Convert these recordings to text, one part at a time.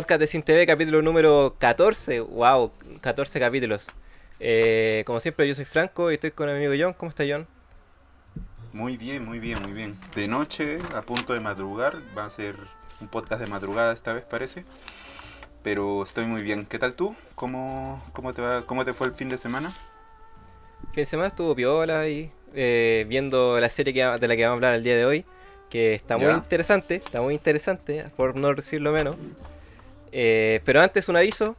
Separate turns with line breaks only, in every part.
podcast de Sin TV, capítulo número 14. Wow, 14 capítulos. Eh, como siempre, yo soy Franco y estoy con mi amigo John. ¿Cómo está John?
Muy bien, muy bien, muy bien. De noche, a punto de madrugar. Va a ser un podcast de madrugada esta vez, parece. Pero estoy muy bien. ¿Qué tal tú? ¿Cómo, cómo, te, va, cómo te fue el fin de semana?
El fin de semana estuvo piola y eh, viendo la serie que, de la que vamos a hablar el día de hoy. Que está muy
Ya.
interesante, está muy interesante, por no decirlo menos. Eh, pero antes un aviso.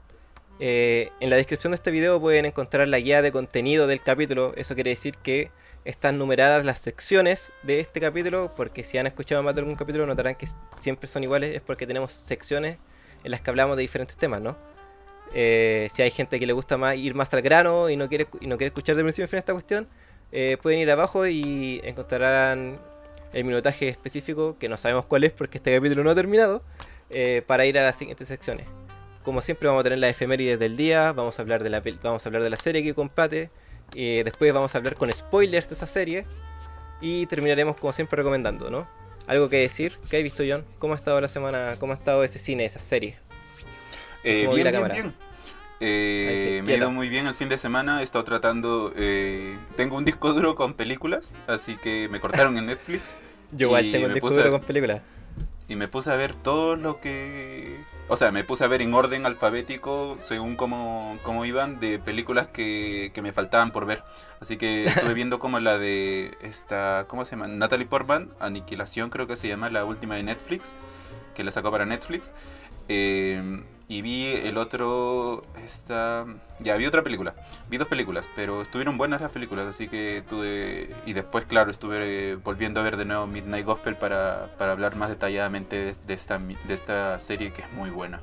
eh, en la descripción de este video pueden encontrar la guía de contenido del capítulo. Eso quiere decir que están numeradas las secciones de este capítulo. Porque si han escuchado más de algún capítulo notarán que siempre son iguales. Es porque tenemos secciones en las que hablamos de diferentes temas, ¿no? Eh, si hay gente que le gusta más ir más al grano y no quiere, escuchar de principio a fin esta cuestión, eh, pueden ir abajo y encontrarán el minutaje específico, que no sabemos cuál es porque este capítulo no ha terminado, eh, para ir a las siguientes secciones. Como siempre vamos a tener las efemérides del día, vamos a hablar de la, vamos a hablar de la serie que compate, y después vamos a hablar con spoilers de esa serie y terminaremos como siempre recomendando, ¿no? Algo que decir, ¿qué has visto John? ¿Cómo ha estado la semana? ¿Cómo ha estado ese cine, esa serie?
Eh, bien,
la
bien, bien. Eh,
sí,
me ha ido muy bien el fin de semana. He estado tratando. eh, tengo un disco duro con películas, así que me cortaron en Netflix.
Yo igual tengo
me
disco duro con películas.
Y me puse a ver todo lo que... O sea, me puse a ver en orden alfabético, según cómo, cómo iban, de películas que, que me faltaban por ver. Así que estuve viendo como la de esta... ¿Cómo se llama? Natalie Portman, Aniquilación creo que se llama, la última de Netflix, que la sacó para Netflix. Eh, y vi el otro... Esta... Ya, vi otra película. Vi dos películas, pero estuvieron buenas las películas, así que tuve... Y después, claro, estuve eh, volviendo a ver de nuevo Midnight Gospel para, para hablar más detalladamente de, de esta, de esta serie que es muy buena.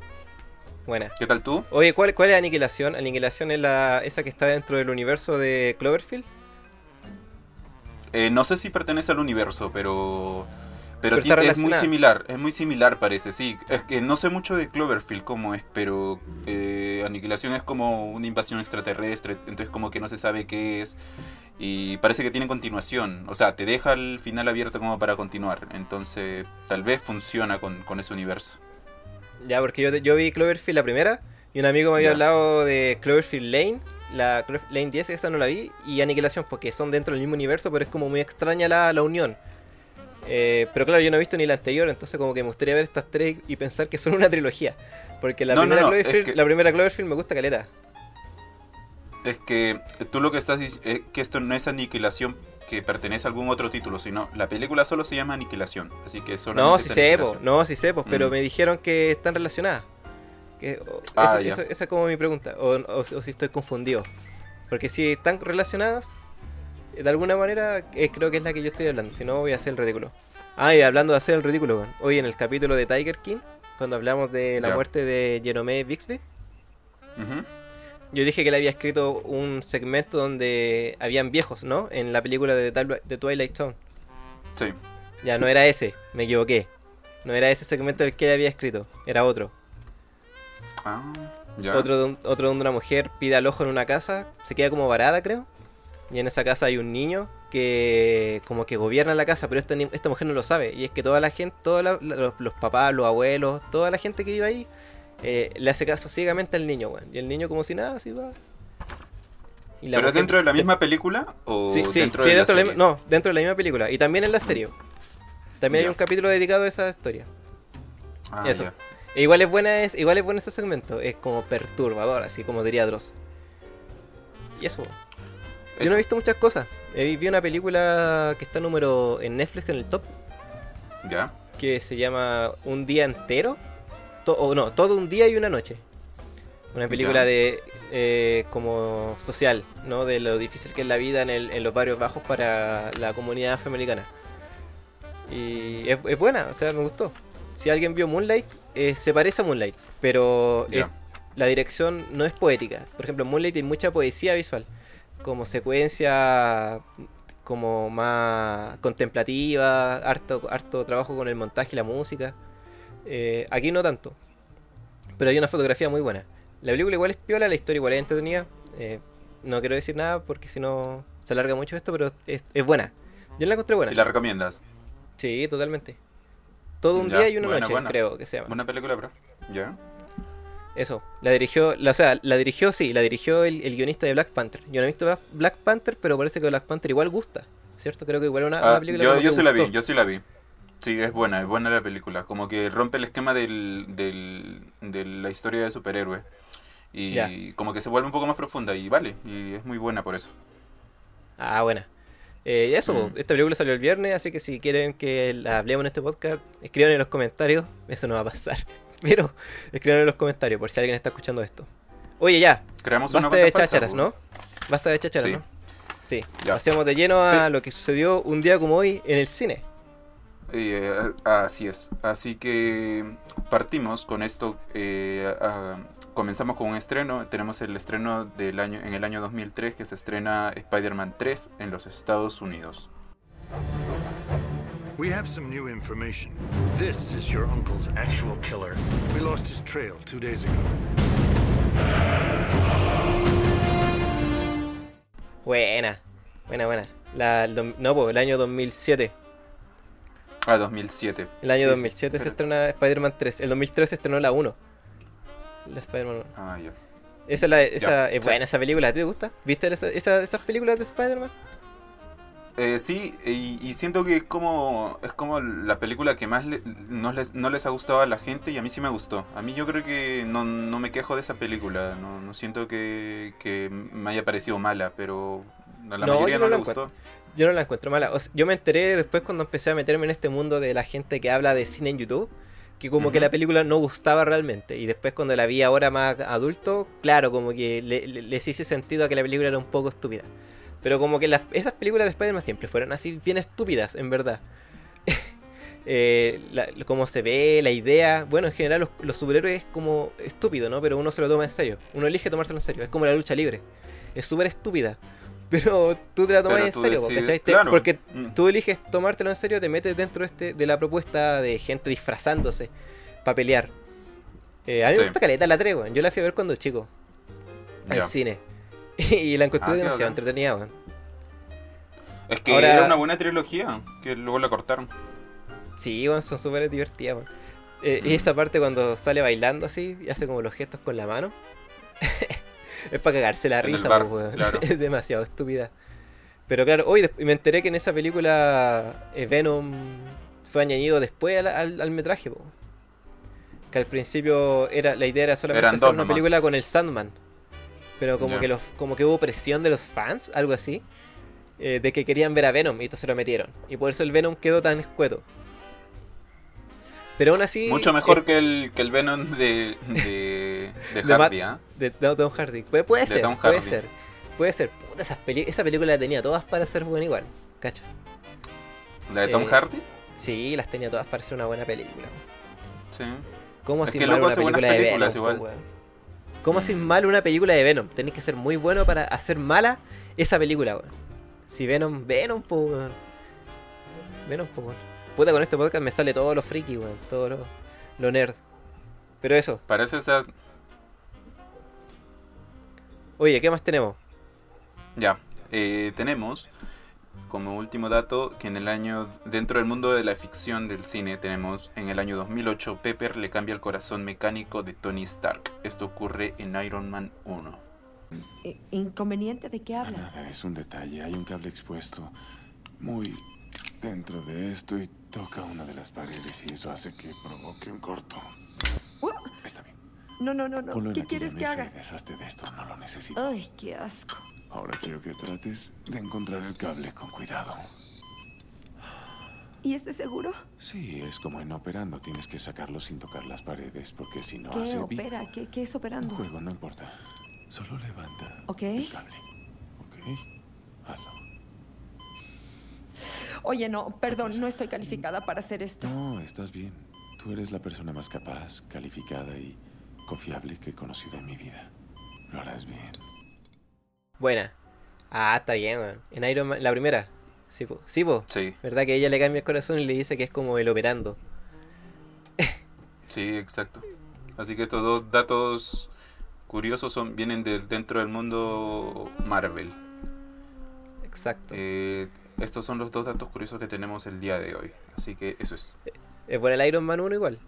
Buena.
¿Qué tal tú?
Oye, ¿cuál, ¿cuál es Aniquilación? Aniquilación es la esa que está dentro del universo de Cloverfield.
Eh, no sé si pertenece al universo, pero... Pero, es muy similar, es muy similar parece, sí. Es que no sé mucho de Cloverfield cómo es, pero eh, Aniquilación es como una invasión extraterrestre, entonces como que no se sabe qué es. Y parece que tiene continuación, o sea, te deja el final abierto como para continuar. Entonces tal vez funciona con, con ese universo.
Ya, porque yo, yo vi Cloverfield la primera y un amigo me había
Ya.
hablado de Cloverfield Lane, la Clover- Lane 10, esa no la vi, y Aniquilación, porque son dentro del mismo universo, pero es como muy extraña la, la unión. Eh, pero claro, yo no he visto ni la anterior, entonces como que me gustaría ver estas tres y pensar que son una trilogía. Porque la,
No,
primera,
no,
Cloverfield,
que-
la primera Cloverfield me gusta caleta.
Es que tú lo que estás diciendo es que esto no es Aniquilación que pertenece a algún otro título, sino la película solo se llama Aniquilación, así que solo
No, sí sé, no, sí sé, po, pero
Mm.
me dijeron que están relacionadas. Que,
Ah,
eso-
ya.
eso- esa es como mi pregunta, o, o- o si estoy confundido. Porque si están relacionadas, de alguna manera eh, creo que es la que yo estoy hablando, si no voy a hacer el ridículo. Ah, y hablando de hacer el ridículo, hoy en el capítulo de Tiger King, cuando hablamos de la muerte de Jerome Bixby, yo dije que él había escrito un segmento donde habían viejos, ¿no? En la película de, de Twilight Zone.
Sí.
Ya, no era ese, me equivoqué. No era ese segmento el que él había escrito, era otro.
Ah, ya.
Otro, de un- otro donde una mujer pide al ojo en una casa, se queda como varada, creo. Y en esa casa hay un niño que como que gobierna la casa, pero esta, ni- esta mujer no lo sabe. Y es que toda la gente, todos los, los papás, los abuelos, toda la gente que vive ahí, eh, le hace caso ciegamente al niño, weón. Y el niño como si nada, así va. Y la
¿Pero
mujer-
dentro de la misma película o
Sí, sí,
dentro
sí,
de
dentro
la
de la,
serie?
no, dentro de la misma película. Y también en la serie. También hay un capítulo dedicado a esa historia.
Ah,
Eso. E igual es buena es, igual es bueno ese segmento, es como perturbador, así como diría Dross. Y eso. Yo no he visto muchas cosas. Eh, Vi una película que está número en Netflix en el top,
Ya.
que se llama Un día entero. To- o no, todo un día y una noche. Una película
Ya.
de eh, como social, ¿no? De lo difícil que es la vida en, el- en los barrios bajos para la comunidad afroamericana. Y es, es buena, o sea, me gustó. Si alguien vio Moonlight, eh, se parece a Moonlight, pero es- la dirección no es poética. Por ejemplo, en Moonlight hay mucha poesía visual, como secuencia como más contemplativa, harto, harto trabajo con el montaje y la música. Eh, aquí no tanto, pero hay una fotografía muy buena. La película igual es piola, la historia igual es entretenida. eh, no quiero decir nada porque si no se alarga mucho esto, pero es, es buena. Yo la encontré buena.
¿Y la recomiendas?
Sí, totalmente. Todo un
Ya,
día y una
buena,
noche,
buena.
creo que se llama.
Buena película, bro. Ya.
Eso, la dirigió, la, o sea, la dirigió, sí, la dirigió el, el guionista de Black Panther. Yo no he visto Black- Panther, pero parece que Black Panther igual gusta, ¿cierto? Creo que igual una,
Ah,
una película
yo yo sí la vi, yo sí la vi. Sí, es buena, es buena la película. Como que rompe el esquema del, del, de la historia de superhéroe. Y
Ya.
como que se vuelve un poco más profunda y vale, y es muy buena por eso.
Ah, buena. Eh, y eso,
Mm.
esta película salió el viernes, así que si quieren que la hablemos en este podcast, escriban en los comentarios. Eso no va a pasar. Pero escriban en los comentarios por si alguien está escuchando esto. Oye, ya,
Creamos una
basta de chácharas,
po.
¿no? Basta de chácharas,
Sí.
¿no? Sí.
Ya.
Pasemos de lleno a lo que sucedió un día como hoy en el cine.
Eh, así es. Así que partimos con esto. eh, comenzamos con un estreno. Tenemos el estreno del año en el año 2003 que se estrena Spider-Man 3 en los Estados Unidos.
We have some new information. This is your uncle's actual killer. We lost his trail two days ago.
Buena, buena, buena. La, el no, pues el año 2007.
Ah, 2007.
El año
Sí, sí,
2007 se
pero-
estrena Spider-Man 3. El 2003 se estrenó la 1. La Spider-Man 1.
Ah, ya.
Esa, es la, esa
Ya,
es
sí.
buena esa película, ¿a ti te gusta? ¿Viste esa- esa- esas películas de Spider-Man?
Eh, sí, y, y siento que es como, es como la película que más le- no, les, no les ha gustado a la gente y a mí sí me gustó. A mí yo creo que no, no me quejo de esa película, no, no siento que, que me haya parecido mala, pero a la
No,
mayoría
yo
no, le gustó.
Yo no la encuentro mala. O sea, yo me enteré después cuando empecé a meterme en este mundo de la gente que habla de cine en YouTube, que como que la película no gustaba realmente. Y después cuando la vi ahora más adulto, claro, como que le- le- les hice sentido a que la película era un poco estúpida. Pero como que las, esas películas de Spider-Man siempre fueron así bien estúpidas, en verdad. Eh, la- cómo se ve, la idea. Bueno, en general los, los superhéroes es como estúpido, ¿no? Pero uno se lo toma en serio. Uno elige tomárselo en serio. Es como la lucha libre. Es súper estúpida. Pero tú te la tomas en serio,
decides-.
Porque
Mm.
tú eliges tomártelo en serio, te metes dentro de, este, de la propuesta de gente disfrazándose para pelear. Eh, a mí
Sí.
me gusta caleta la tregua. Yo la fui a ver cuando chico. Al
Ya.
cine. y la encontré
Ah,
demasiado entretenida, weón.
Es que
Ahora-
era una buena trilogía, que luego la cortaron.
Sí, weón, son súper divertidas, weón. Eh, Y
Mm.
esa parte cuando sale bailando así y hace como los gestos con la mano. es para cagarse la
En
risa,
bar,
weón.
claro.
Es demasiado estúpida. Pero claro, hoy me enteré que en esa película eh, Venom fue añadido después al, al- al metraje, po. Que al principio era la idea era solamente
Eran
hacer una
nomás.
película con el Sandman. Pero como que los, como que hubo presión de los fans, algo así. eh, de que querían ver a Venom y entonces lo metieron. Y por eso el Venom quedó tan escueto. Pero aún así.
Mucho mejor
eh,
que el, que el Venom de, de, de Hardy, ¿ah?
de, de Tom Hardy. Puede, puede
De
ser,
Tom
puede ser. Puede ser. Puta, esas peli- esa película la tenía todas para ser buena igual. Cacho.
¿La de Tom
Eh,
Hardy?
Sí, las tenía todas para ser una buena película.
Sí.
¿Cómo
Es
así
que loco
una
hace buenas
película de Venom?
igual.
¿Cómo
Mm.
mal una película de Venom? Tenés que ser muy bueno para hacer mala esa película, weón. Si Venom, Venom, po, weón. Venom, po, weón. Puta, con este podcast me sale todo lo friki, weón. Todo lo, lo nerd. Pero eso.
Parece ser...
Oye, ¿qué más tenemos?
Ya, eh, tenemos como último dato que en el año, dentro del mundo de la ficción del cine, tenemos en el año 2008, Pepper le cambia el corazón mecánico de Tony Stark. Esto ocurre en Iron Man 1.
I- ¿Inconveniente de qué hablas?
Nada, es un detalle. Hay un cable expuesto muy dentro de esto y toca una de las paredes y eso hace que provoque un corto.
Uh,
Está bien.
No, no, no, no.
Ponlo
¿Qué quieres que haga?
y deshazte de esto. No lo necesito.
Ay, qué asco.
Ahora quiero que trates de encontrar el cable con cuidado.
¿Y estoy seguro?
Sí, es como en operando. Tienes que sacarlo sin tocar las paredes porque si no
¿Qué
hace
opera? ¿Qué, qué es
Un
operando?
juego, no importa. Solo levanta el cable. ¿Ok? Hazlo.
Oye, no, perdón, no estoy calificada para hacer esto.
No, estás bien. Tú eres la persona más capaz, calificada y confiable que he conocido en mi vida. Lo harás bien.
Buena. Ah, está bien, weón. En Iron Man, la primera. Sí, po. Sí, po.
Sí,
¿Verdad que ella le cambia el corazón y le dice que es como el operando?
sí, exacto. Así que estos dos datos curiosos son, vienen de, dentro del mundo Marvel.
Exacto.
Eh, estos son los dos datos curiosos que tenemos el día de hoy. Así que eso es.
Es bueno el Iron Man 1 igual.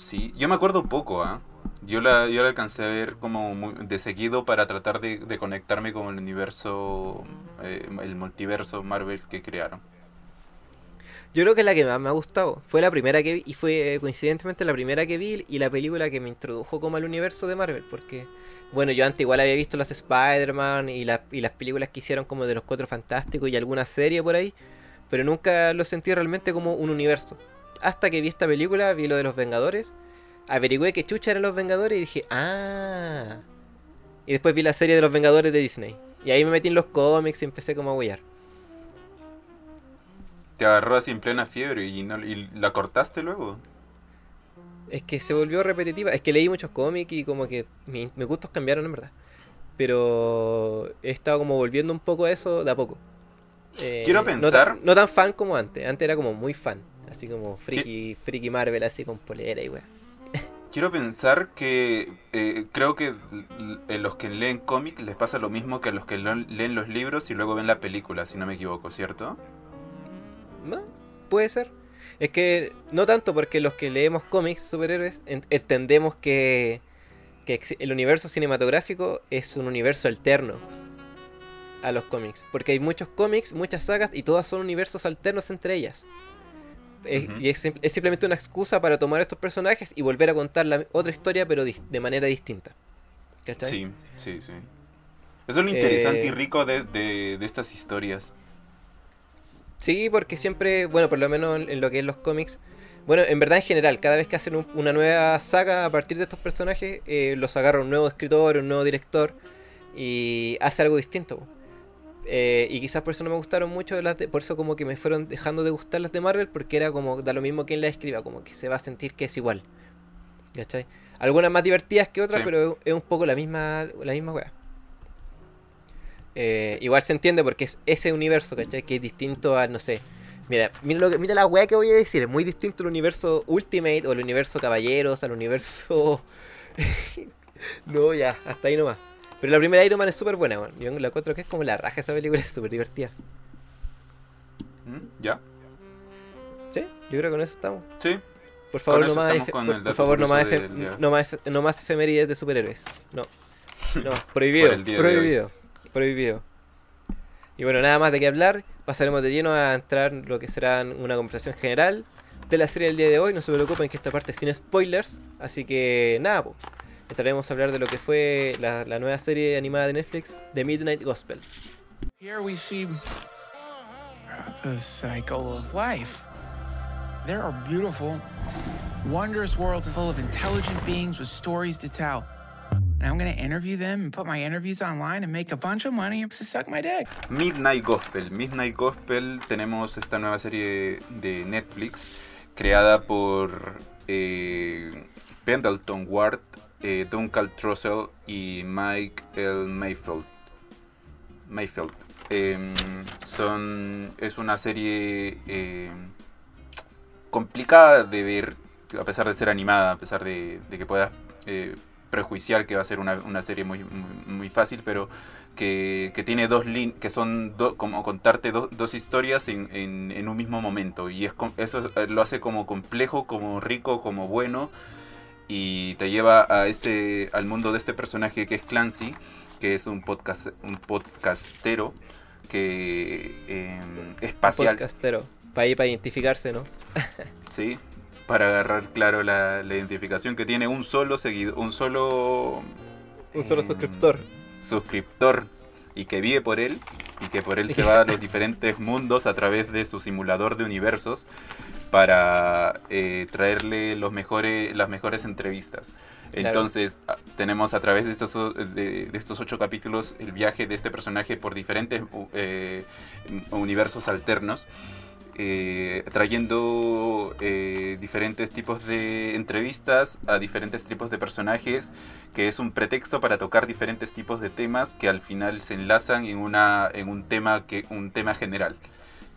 Sí, yo me acuerdo poco, ¿ah? Yo la, yo la alcancé a ver como muy- de seguido para tratar de, de conectarme con el universo, eh, el multiverso Marvel que crearon.
Yo creo que la que más me ha gustado fue la primera que vi y fue eh, coincidentemente la primera que vi y la película que me introdujo como al universo de Marvel porque bueno, yo antes igual había visto las Spider-Man y, las y las películas que hicieron como de los Cuatro Fantásticos y alguna serie por ahí, pero nunca lo sentí realmente como un universo. Hasta que vi esta película, vi lo de los Vengadores, averigüé que chucha eran los Vengadores y dije, ah. Y después vi la serie de los Vengadores de Disney. Y ahí me metí en los cómics y empecé como a huellar.
Te agarró así en plena fiebre y, no, y la cortaste luego.
Es que se volvió repetitiva. Es que leí muchos cómics y como que mi- mis gustos cambiaron en verdad. Pero he estado como volviendo un poco a eso de a poco. Eh,
Quiero
no
pensar-
No tan, fan como antes. Antes era como muy fan. Así como friki, friki Marvel, así con polera y weá.
Quiero pensar que eh, creo que a los que leen cómics les pasa lo mismo que a los que leen los libros y luego ven la película, si no me equivoco, ¿cierto?
¿No? Puede ser. Es que no tanto porque los que leemos cómics superhéroes en- entendemos que, que el universo cinematográfico es un universo alterno a los cómics. Porque hay muchos cómics, muchas sagas y todas son universos alternos entre ellas. Es-. Y es, es simplemente una excusa para tomar estos personajes y volver a contar la otra historia pero de manera distinta. ¿Cachai?
Sí, sí, sí. Eso es lo interesante
Eh,
y rico de, de- de estas historias.
Sí, porque siempre, bueno, por lo menos en, en lo que es los cómics, bueno, en verdad en general, cada vez que hacen un- una nueva saga a partir de estos personajes, eh, los agarra un nuevo escritor, un nuevo director y hace algo distinto. Eh, y quizás por eso no me gustaron mucho las de, por eso como que me fueron dejando de gustar las de Marvel, porque era como da lo mismo quien la escriba, como que se va a sentir que es igual. ¿Cachai? Algunas más divertidas que otras,
Sí.
pero es un poco la misma, la misma wea. Eh, Igual se entiende porque es ese universo, ¿cachai? Que es distinto a, no sé. Mira, mira, lo que- mira la weá que voy a decir. Es muy distinto al universo Ultimate o al universo Caballeros, al universo. no, ya, hasta ahí nomás. Pero la primera Iron Man es súper buena. Yo la encuentro que es como la raja esa película, es súper divertida.
¿Mm? ¿Ya?
¿Sí? Yo creo que con eso estamos.
Sí.
Por favor, no más, por, favor no, más no, más, no más efemérides de superhéroes. No. No, prohibido. Prohibido. Prohibido. Y bueno, nada más de qué hablar. Pasaremos de lleno a entrar en lo que será una conversación general de la serie del día de hoy. No se preocupen que esta parte es sin spoilers. Así que nada, pues. Entraremos a hablar de lo que fue la, la nueva serie animada de Netflix, The Midnight Gospel.
Here we see the cycle of life. There are beautiful, wondrous worlds full of intelligent beings with stories to tell. And I'm gonna interview them and put my interviews online and make a bunch of money to suck my dick.
Midnight Gospel. Midnight Gospel tenemos esta nueva serie de Netflix creada por eh, Pendleton Ward, eh, Duncan Trussell y Mike L. Mayfield. Mayfield. Em, son, es una serie em, complicada de ver, a pesar de ser animada, a pesar de, que puedas eh, prejuiciar que va a ser una, una serie muy, muy, fácil, pero que, que tiene dos líneas, que son do- como contarte do- dos historias en, en- en un mismo momento. Y es eso eh, lo hace como complejo, como rico, como bueno. Y te lleva a este, al mundo de este personaje que es Clancy, que es un, podcast, un podcastero que eh, espacial.
Podcastero. Para ir para identificarse, ¿no?
Sí, para agarrar claro la, la identificación que tiene un solo seguidor, un solo
Un solo
em,
suscriptor.
suscriptor y que vive por él y que por él se va a los diferentes mundos a través de su simulador de universos para eh, traerle los mejores, las mejores entrevistas.
Claro.
Entonces a- tenemos a través de estos, de, de estos ocho capítulos el viaje de este personaje por diferentes eh, universos alternos. eh, trayendo eh, diferentes tipos de entrevistas a diferentes tipos de personajes que es un pretexto para tocar diferentes tipos de temas que al final se enlazan en una en un tema que un tema general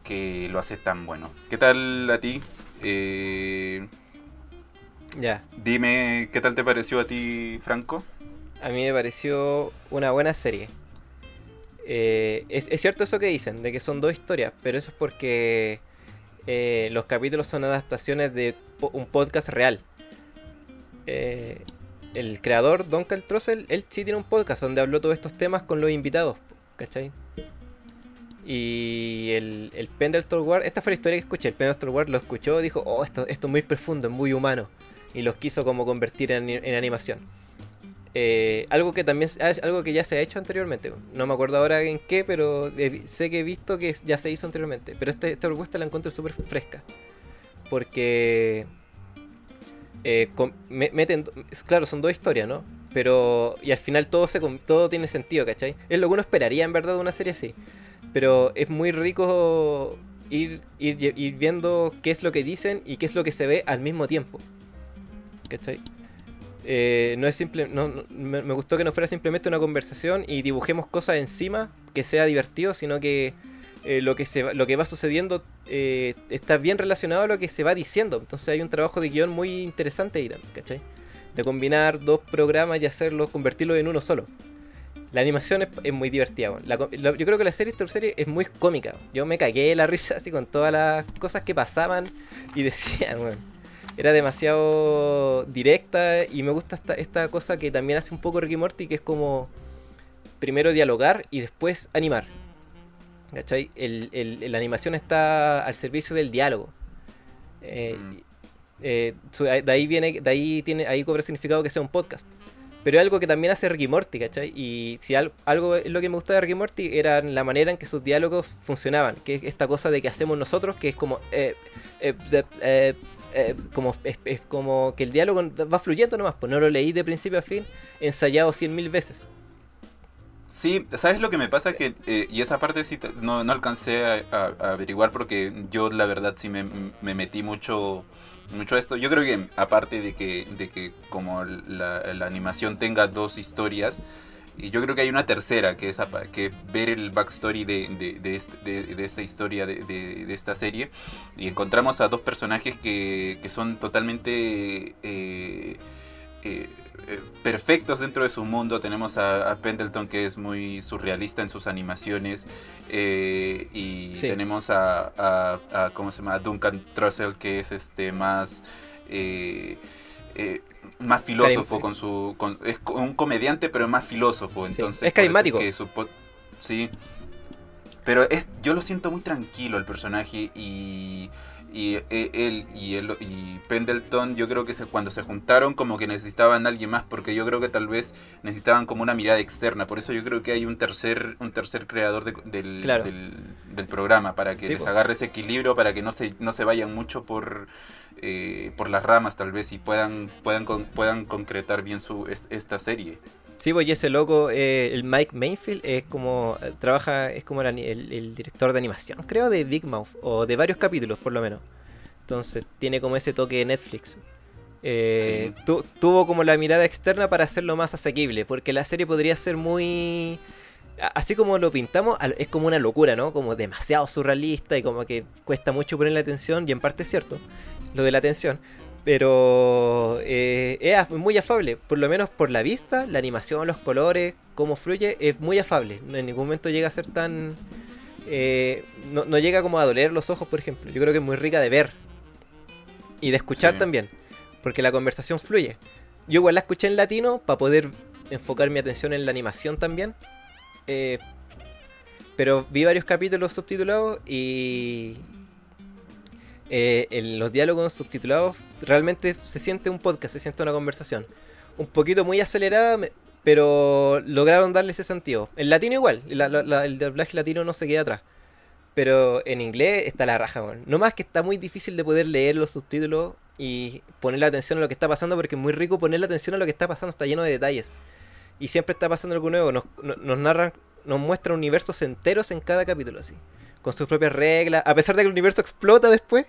que lo hace tan bueno. ¿Qué tal a ti? Eh,
Ya.
dime qué tal te pareció a ti, Franco.
A mí me pareció una buena serie. Eh, es, es cierto eso que dicen, de que son dos historias, pero eso es porque eh, los capítulos son adaptaciones de po- un podcast real. Eh, el creador, Don Trussell, él sí tiene un podcast donde habló todos estos temas con los invitados, ¿cachai? Y el, el Pendleton Ward, esta fue la historia que escuché, el Pendleton Ward lo escuchó y dijo, oh, esto, esto es muy profundo, es muy humano. Y los quiso como convertir en, en animación. Eh, algo que también algo que ya se ha hecho anteriormente. No me acuerdo ahora en qué, pero sé que he visto que ya se hizo anteriormente. Pero este, esta propuesta la encuentro súper fresca. Porque eh, meten, claro, son dos historias, ¿no? Pero, y al final todo, se, todo tiene sentido, ¿cachai? Es lo que uno esperaría en verdad de una serie así. Pero es muy rico ir, ir, viendo qué es lo que dicen y qué es lo que se ve al mismo tiempo. ¿Cachai? Eh, no es simple, no, me, gustó que no fuera simplemente una conversación y dibujemos cosas encima que sea divertido, sino que eh, lo, que se, lo que va sucediendo eh, está bien relacionado a lo que se va diciendo. Entonces hay un trabajo de guion muy interesante ahí ¿cachai? De combinar dos programas y hacerlos, convertirlos en uno solo. La animación es, muy divertida. yo creo que la serie, esta serie es muy cómica. Yo me cagué de la risa así con todas las cosas que pasaban y decían, bueno, era demasiado directa y me gusta esta, esta cosa que también hace un poco Ricky Morty, que es como primero dialogar y después animar. ¿Cachai? El, la animación está al servicio del diálogo. Eh, mm. eh, de ahí viene, de ahí tiene, ahí cobra significado que sea un podcast. Pero es algo que también hace Ricky Morty, ¿cachai? Y si algo, algo lo que me gustaba de Ricky Morty era la manera en que sus diálogos funcionaban. Que es esta cosa de que hacemos nosotros, que es como... Eh, eh, como, es, como que el diálogo va fluyendo nomás, pues no lo leí de principio a fin, ensayado cien mil veces.
Sí, ¿sabes lo que me pasa? que eh, Y esa parte sí no, alcancé a, averiguar porque yo la verdad sí me, metí mucho mucho esto. Yo creo que aparte de que, de que como la, animación tenga dos historias, y yo creo que hay una tercera, que es que ver el backstory de, de, este, esta historia, de, esta serie. Y encontramos a dos personajes que, son totalmente eh, eh, eh, perfectos dentro de su mundo. Tenemos a, Pendleton, que es muy surrealista en sus animaciones. y tenemos a, a, ¿cómo se llama? Duncan Trussell, que es este más más filósofo con su es un comediante pero es más filósofo entonces
es carismático
sí pero es yo lo siento muy tranquilo el personaje y y e, él y él y Pendleton yo creo que cuando se juntaron como que necesitaban a alguien más porque yo creo que tal vez necesitaban como una mirada externa. Por eso yo creo que hay un tercer un tercer creador del, del, programa para que les agarre ese equilibrio para que no se no se vayan mucho por eh, por las ramas tal vez y puedan puedan puedan concretar bien su esta serie
Sí, pues y ese loco, eh, el Mike Mainfield, es como, eh, trabaja, es como el, director de animación, creo, de Big Mouth, o de varios capítulos por lo menos. Entonces tiene como ese toque de Netflix. Eh, tuvo como la mirada externa para hacerlo más asequible, porque la serie podría ser muy... Así como lo pintamos, es como una locura, ¿no? Como demasiado surrealista y como que cuesta mucho ponerle atención, y en parte es cierto, lo de la atención. Pero eh, es muy afable, por lo menos por la vista, la animación, los colores, cómo fluye, es muy afable. En ningún momento llega a ser tan... Eh, no, llega como a doler los ojos, por ejemplo. Yo creo que es muy rica de ver y de escuchar también, porque la conversación fluye. Yo igual la escuché en latino para poder enfocar mi atención en la animación también. Eh, pero vi varios capítulos subtitulados y, eh, en los diálogos subtitulados realmente se siente un podcast, se siente una conversación. Un poquito muy acelerada, pero lograron darle ese sentido. En latino igual, el doblaje latino no se queda atrás. Pero en inglés está la raja, No más que está muy difícil de poder leer los subtítulos y poner la atención a lo que está pasando, porque es muy rico poner la atención a lo que está pasando, está lleno de detalles. Y siempre está pasando algo nuevo, nos, nos narran, nos muestra universos enteros en cada capítulo así con sus propias reglas. A pesar de que el universo explota después,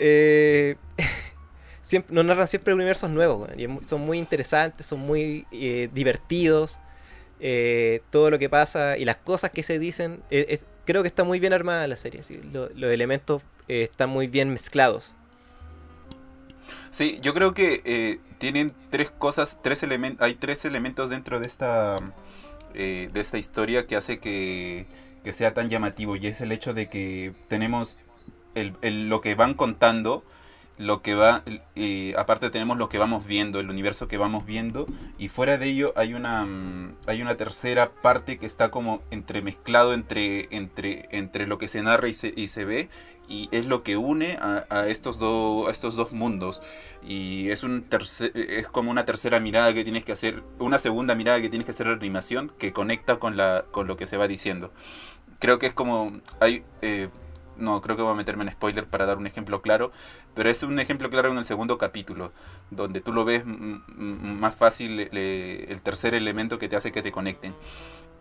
eh, nos narran siempre universos nuevos. Son muy interesantes, son muy eh, divertidos. Eh, todo lo que pasa y las cosas que se dicen. creo que está muy bien armada la serie. los elementos están muy bien mezclados.
Sí, yo creo que tienen tres cosas, tres elementos, hay tres elementos dentro de esta de esta historia que hace que sea tan llamativo y es el hecho de que tenemos el, lo que van contando lo que va, aparte tenemos lo que vamos viendo, el universo que vamos viendo, y fuera de ello hay una, mm, hay una tercera parte que está como entremezclado entre, entre, entre lo que se narra y se, y se ve, y es lo que une a, a estos, dos a estos dos mundos. Y es, un tercer, es como una tercera mirada que tienes que hacer, una segunda mirada que tienes que hacer la animación que conecta con, la, con lo que se va diciendo. Creo que es como, hay... eh, no creo que voy a meterme en spoiler para dar un ejemplo claro, pero es un ejemplo claro en el segundo capítulo, donde tú lo ves más fácil le- el tercer elemento que te hace que te conecten.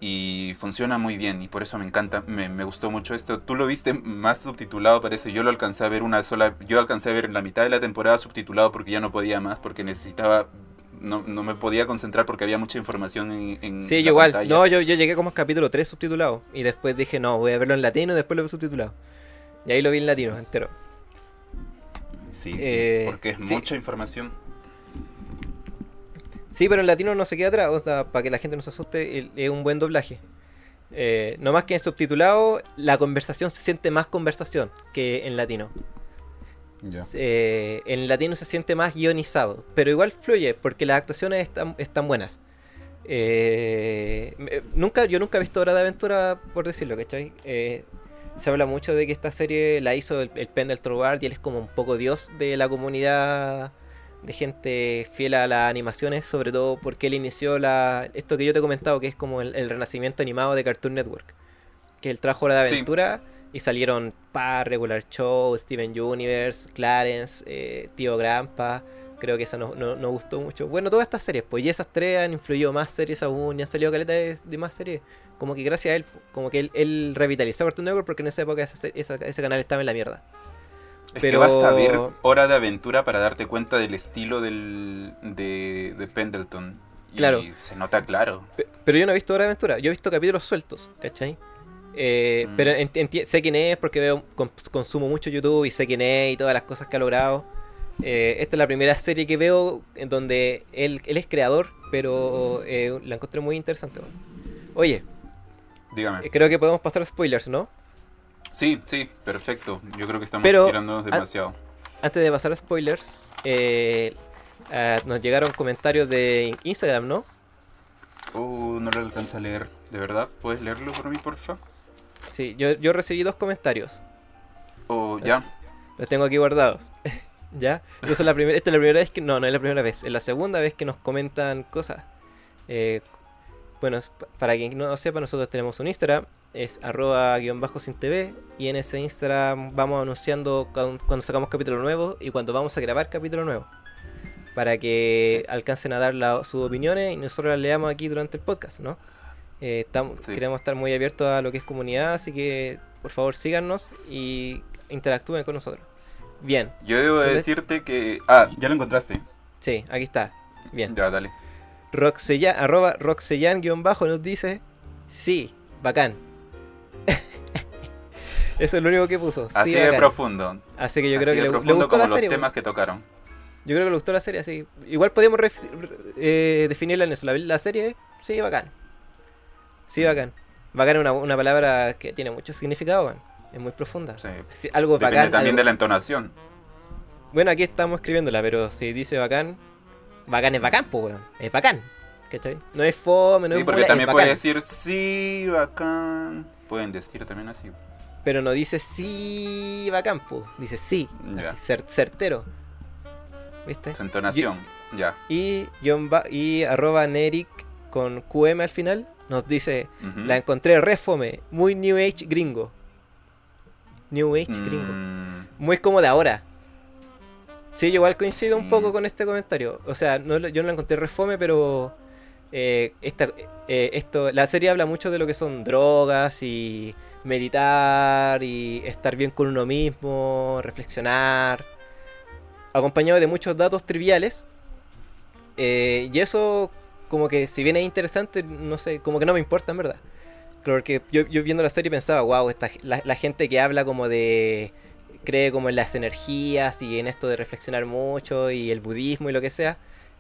Y funciona muy bien, y por eso me encanta, me, me gustó mucho esto. Tú lo viste más subtitulado, parece. Yo lo alcancé a ver una sola. Yo alcancé a ver la mitad de la temporada subtitulado porque ya no podía más, porque necesitaba. No, no me podía concentrar porque había mucha información en, en
Sí, yo igual.
pantalla.
No, yo, yo llegué como al capítulo 3 subtitulado. Y después dije, no, voy a verlo en latino y después lo veo subtitulado. Y ahí lo vi en latino entero.
Sí, sí,
Eh,
porque es
sí.
mucha información.
Sí, pero en latino no se queda atrás. O sea, para que la gente no se asuste, es un buen doblaje. Eh, no más que en subtitulado, la conversación se siente más conversación que en latino.
Ya.
Eh, en latino se siente más guionizado, pero igual fluye porque las actuaciones están, están buenas. Eh, nunca, yo nunca he visto Hora de Aventura, por decirlo, ¿cachai? Eh, se habla mucho de que esta serie la hizo el, el Pendleton Ward y él es como un poco dios de la comunidad de gente fiel a las animaciones, sobre todo porque él inició la, esto que yo te he comentado, que es como el, el renacimiento animado de Cartoon Network. Que él trajo Hora de
Sí.
Aventura y salieron Pa, Regular Show, Steven Universe, Clarence, eh, Tío Grampa. Creo que esa no, no, no gustó mucho. Bueno, todas estas series, pues y esas tres han influido más series aún y han salido caleta de, de más series. Como que gracias a él, como que él, él revitalizó Cartoon Network porque en esa época esa se- esa- ese canal estaba en la mierda.
Es
Pero-
que basta ver Hora de Aventura para darte cuenta del estilo del, de, de Pendleton. Y
Claro.
se nota claro.
Pe- Pero yo no he visto Hora de Aventura, yo he visto capítulos sueltos, ¿cachai? Eh,
Mm.
Pero sé quién es porque veo cons- consumo mucho YouTube y sé quién es y todas las cosas que ha logrado. Eh, esta es la primera serie que veo en donde él, él es creador, pero eh, la encontré muy interesante. Oye,
Dígame.
eh, creo que podemos pasar a spoilers, ¿no?
Sí, sí, perfecto. Yo creo que estamos
Pero-
tirándonos
ah-
demasiado.
Antes de pasar a spoilers, ah, nos llegaron comentarios de Instagram, ¿no?
Uh, no lo alcanza a leer. ¿De verdad? ¿Puedes leerlo por mí, porfa?
Sí, yo, yo recibí dos comentarios.
O ya.
Los tengo aquí guardados. ¿Ya? Esa es la primera, esta es la primera vez que. No, no es la primera vez. Es la segunda vez que nos comentan cosas. Eh, bueno, para quien no lo sepa, nosotros tenemos un Instagram. Es arroba guion bajo sin TV. Y en ese Instagram vamos anunciando cuan- cuando sacamos capítulo nuevo y cuando vamos a grabar capítulo nuevo. Para que alcancen a dar la- sus opiniones y nosotros las leamos aquí durante el podcast, ¿no? Eh, estamos,
Sí.
Queremos estar muy abiertos a lo que es comunidad, así que por favor síganos y interactúen con nosotros. Bien,
Yo debo decirte que. Ah, ya lo encontraste.
sí, aquí está. Bien.
Ya, dale.
Roxellan, arroba Roxellan guion bajo nos dice, sí, bacán. Eso es lo único que puso.
Así
sí,
de
bacán.
profundo.
Así que yo
Así
creo que le, le
profundo
gustó
como
la
los
serie.
temas
weón.
que tocaron.
Yo creo que le gustó la serie, así. Igual podemos eh, definirla en eso. La, la serie, sí, bacán. Sí, bacán. Bacán es una, una palabra que tiene mucho significado, weón. Es muy profunda.
Sí.
Sí, algo
Depende
bacán.
también
algo-
de la entonación.
Bueno, aquí estamos escribiéndola, pero si dice bacán, bacán es bacán, pues, weón. Es bacán. ¿Cachai? No es fome, no
Sí,
es
porque
mula,
también
es
puede decir sí, bacán. Pueden decir también así.
Pero no dice sí, bacán, pues. Dice sí. Así, cer- certero. ¿Viste?
Su entonación. Ya.
Y, guion ba- y arroba Neric con QM al final nos dice, la encontré re fome, muy New Age gringo. New Age gringo.
Mm,
Muy como de ahora. Sí, yo igual coincido un poco con este comentario. O sea, no, yo no la encontré refome, pero eh, esta, eh, esto, la serie habla mucho de lo que son drogas y meditar y estar bien con uno mismo, reflexionar, acompañado de muchos datos triviales. Eh, y eso, como que si bien es interesante, no sé, como que no me importa en verdad. Claro que yo, yo viendo la serie pensaba, wow, esta, la, la gente que habla como de. cree como en las energías y en esto de reflexionar mucho y el budismo y lo que sea,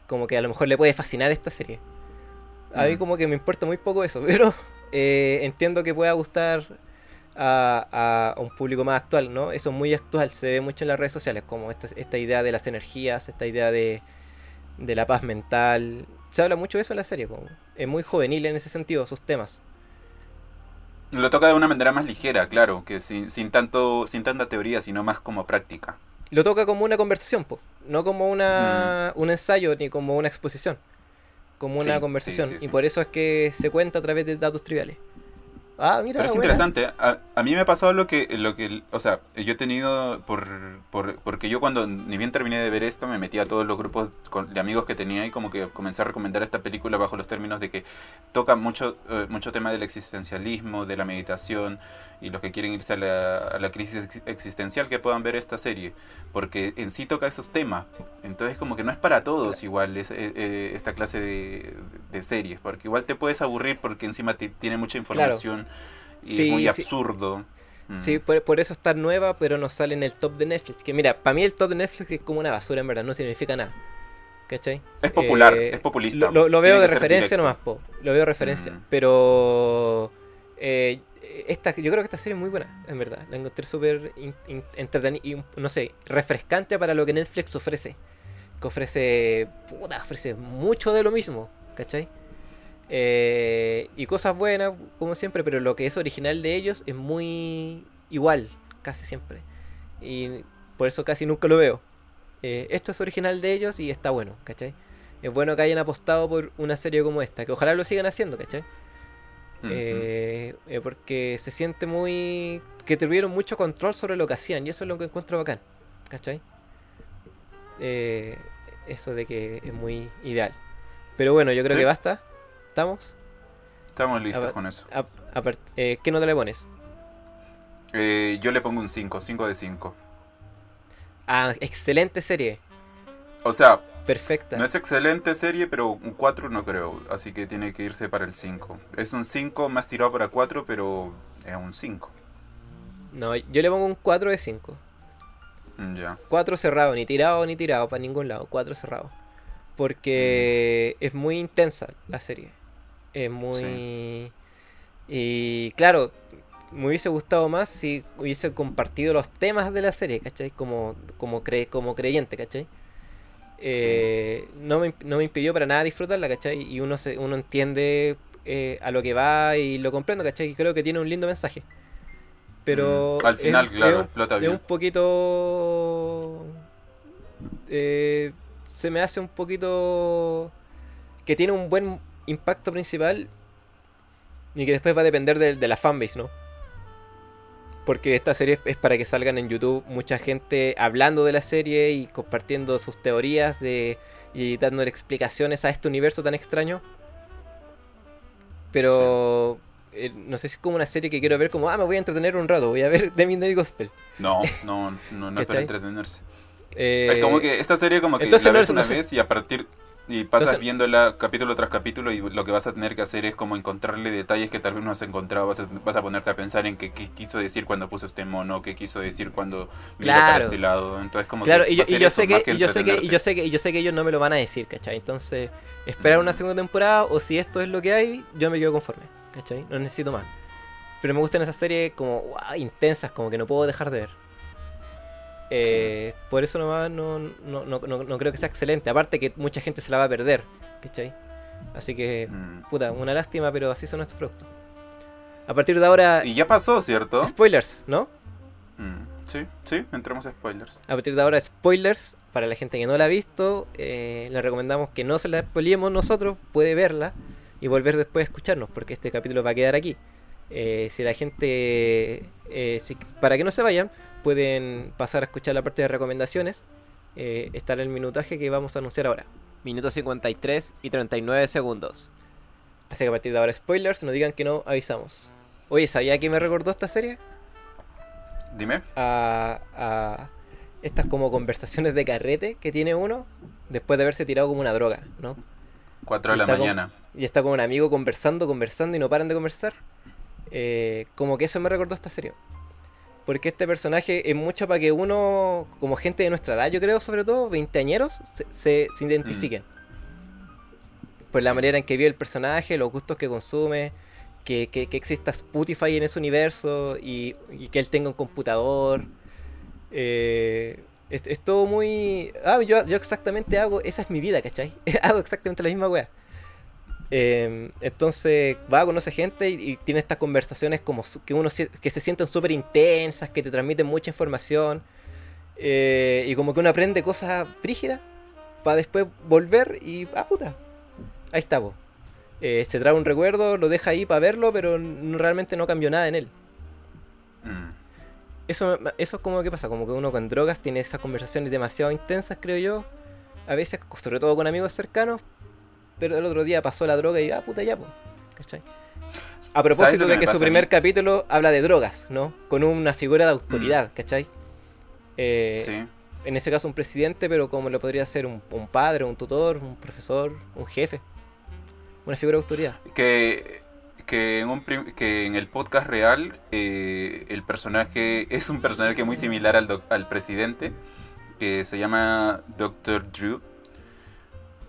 como que a lo mejor le puede fascinar esta serie. A mí
Mm.
como que me importa muy poco eso, pero eh, entiendo que pueda gustar a, a un público más actual, ¿no? Eso es muy actual, se ve mucho en las redes sociales, como esta, esta idea de las energías, esta idea de, de la paz mental. Se habla mucho de eso en la serie, como, es muy juvenil en ese sentido, sus temas.
Lo toca de una manera más ligera, claro, que sin, sin, tanto, sin tanta teoría, sino más como práctica.
Lo toca como una conversación, po, no como una, un ensayo ni como una exposición, como una
Sí,
conversación.
sí, sí,
Y por eso es que se cuenta a través de datos triviales. Ah, mira,
Pero es
buena.
interesante. A, a mí me ha pasado lo que, lo que, o sea, yo he tenido, por, por, porque yo cuando ni bien terminé de ver esto, me metí a todos los grupos con- de amigos que tenía y como que comencé a recomendar esta película bajo los términos de que toca mucho, eh, mucho tema del existencialismo, de la meditación y los que quieren irse a la, a la crisis ex- existencial que puedan ver esta serie, porque en sí toca esos temas. Entonces como que no es para todos igual es- eh, eh, esta clase de, de series, porque igual te puedes aburrir porque encima ti- tiene mucha información y
Sí,
es muy
sí.
absurdo. Mm.
Sí, por, por eso está nueva, pero no sale en el top de Netflix. Que mira, para mí el top de Netflix es como una basura, en verdad, no significa nada. ¿Cachai?
Es popular,
Eh,
es populista.
Lo, veo de referencia nomás, po. Lo veo de referencia.
Mm.
Pero. eh, esta, yo creo que esta serie es muy buena, en verdad. La encontré súper entretenida y, no sé, refrescante para lo que Netflix ofrece. Que ofrece. Puta, ofrece mucho de lo mismo, ¿cachai? Eh, y cosas buenas, como siempre, pero lo que es original de ellos es muy igual, casi siempre. Y por eso casi nunca lo veo. Eh, esto es original de ellos y está bueno, ¿cachai? Es bueno que hayan apostado por una serie como esta, que ojalá lo sigan haciendo, ¿cachai? Eh, eh, porque se siente muy... que tuvieron mucho control sobre lo que hacían y eso es lo que encuentro bacán, ¿cachai? Eso de que es muy ideal. Pero bueno, yo creo
Sí.
que basta. ¿Estamos?
Estamos listos
ver.
con eso.
A- a eh, ¿Qué nota le pones?
Eh, yo le pongo un 5, 5 de 5.
Ah, excelente serie.
O sea,
Perfecta.
no es excelente serie, pero un 4 no creo. Así que tiene que irse para el 5. Es un 5 más tirado para 4, pero es un 5.
No, yo le pongo un 4 de 5.
Mm, Ya.
4 cerrado, ni tirado ni tirado para ningún lado. 4 cerrado. Porque es muy intensa la serie. Es muy... Y claro, me hubiese gustado más si hubiese compartido los temas de la serie, ¿cachai? Como, como, cre como creyente, ¿cachai? Eh, no, me, no me impidió para nada disfrutarla, ¿cachai? Y uno, se, uno entiende eh, a lo que va y lo comprendo, ¿cachai? Y creo que tiene un lindo mensaje. Pero...
Mm, al
es-
final,
es
claro,
un-
explota
es
bien.
un poquito... eh, se me hace un poquito... Que tiene un buen impacto principal y que después va a depender de, de la fanbase, ¿no? Porque esta serie es- para que salgan en YouTube mucha gente hablando de la serie y compartiendo sus teorías de, y dándole explicaciones a este universo tan extraño. Pero eh, no sé si es como una serie que quiero ver como, ah, me voy a entretener un rato, voy a ver The Midnight Gospel.
No, no, no, no es para entretenerse.
Eh,
es como que esta serie como que
entonces
la ves una
no sé-
vez y a partir y pasas
Entonces-
viéndola capítulo tras capítulo y lo que vas a tener que hacer es como encontrarle detalles que tal vez no has encontrado, vas a, vas a ponerte a pensar en qué, qué quiso decir cuando puso este mono, qué quiso decir cuando miró para este lado, entonces como
Claro,
que
y yo, y yo sé
más
que, y yo sé que, y yo sé que, y yo sé que ellos no me lo van a decir, ¿cachai? Entonces, esperar una
Mm.
segunda temporada, o si esto es lo que hay, yo me quedo conforme, ¿cachai? No necesito más. Pero me gustan esas series como guau, intensas, como que no puedo dejar de ver. Eh, Por eso nomás no, no, no, no, no creo que sea excelente. Aparte que mucha gente se la va a perder, ¿cachai? Así que,
Mm.
puta, una lástima, pero así son nuestros productos. A partir de ahora,
Y ya pasó, ¿cierto?
spoilers, ¿no?
Mm, Sí, sí, entremos a spoilers.
A partir de ahora, spoilers. Para la gente que no la ha visto, eh, le recomendamos que no se la spoilemos nosotros. Puede verla y volver después a escucharnos, porque este capítulo va a quedar aquí. Eh, si la gente. eh, si- para que no se vayan, pueden pasar a escuchar la parte de recomendaciones. Eh, está en el minutaje que vamos a anunciar ahora. Minuto 53 y 39 segundos. Así que a partir de ahora, spoilers. No digan que no avisamos. Oye, ¿sabía que me recordó esta serie?
Dime.
a, a estas como conversaciones de carrete que tiene uno después de haberse tirado como una droga, ¿no?
4 de la
con-
mañana.
Y está con un amigo conversando, conversando y no paran de conversar. Eh, como que eso me recordó esta serie. Porque este personaje es mucho para que uno, como gente de nuestra edad, yo creo, sobre todo, veinteañeros, se, se, se identifiquen. Por la
Sí.
manera en que vive el personaje, los gustos que consume, que, que, que exista Spotify en ese universo y, y que él tenga un computador. Eh, es, es todo muy... Ah, yo, yo exactamente hago... Esa es mi vida, ¿cachai? hago exactamente la misma wea. Eh, entonces va, conoce gente y, y tiene estas conversaciones como que uno que se sienten súper intensas, que te transmiten mucha información eh, y como que uno aprende cosas frígidas para después volver y ah puta, ahí está po. Eh, se trae un recuerdo, lo deja ahí para verlo, pero no- realmente no cambió nada en él.
Mm.
Eso, eso es como que pasa, como que uno con drogas tiene esas conversaciones demasiado intensas, creo yo. A veces, sobre todo con amigos cercanos. Pero el otro día pasó la droga y ah, puta ya, pues. ¿Cachai? A
¿Sabes
propósito de que su primer capítulo habla de drogas, ¿no? Con una figura de autoridad, ¿cachai? Eh,
Sí.
En ese caso un presidente, pero como lo podría ser un, un padre, un tutor, un profesor, un jefe. Una figura de autoridad.
Que, que, en un que en el podcast real eh, el personaje es un personaje muy similar al, al presidente, que se llama Dr. Drew.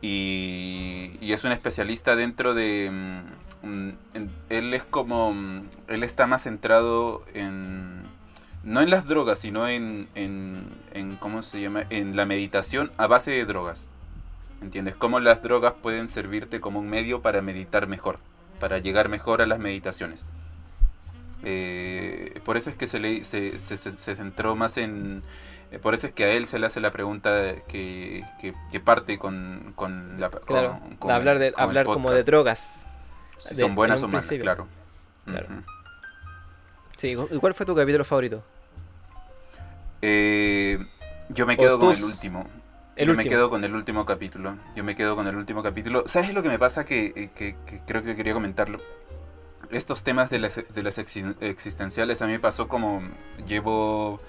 Y, y es un especialista dentro de... mm, él es como... mm, Él está más centrado en... No en las drogas, sino en, en, en... ¿Cómo se llama? En la meditación a base de drogas. ¿Entiendes? Cómo las drogas pueden servirte como un medio para meditar mejor, para llegar mejor a las meditaciones. Eh, por eso es que se, le, se- se centró más en... eh, Por eso es que a él se le hace la pregunta que, que, que parte con, con la... con-
Claro,
con
de hablar,
el-
de,
con
hablar como de drogas.
Si
de-
son buenas
en
o malas, claro.
Claro. Sí, ¿y cuál fue tu capítulo favorito?
Eh, yo me quedo con el último.
el
yo me
último.
quedo con el último capítulo. Yo me quedo con el último capítulo. ¿Sabes lo que me pasa? Que, eh, que- que creo que quería comentarlo. Estos temas de las, de las exi- existenciales a mí me pasó como llevo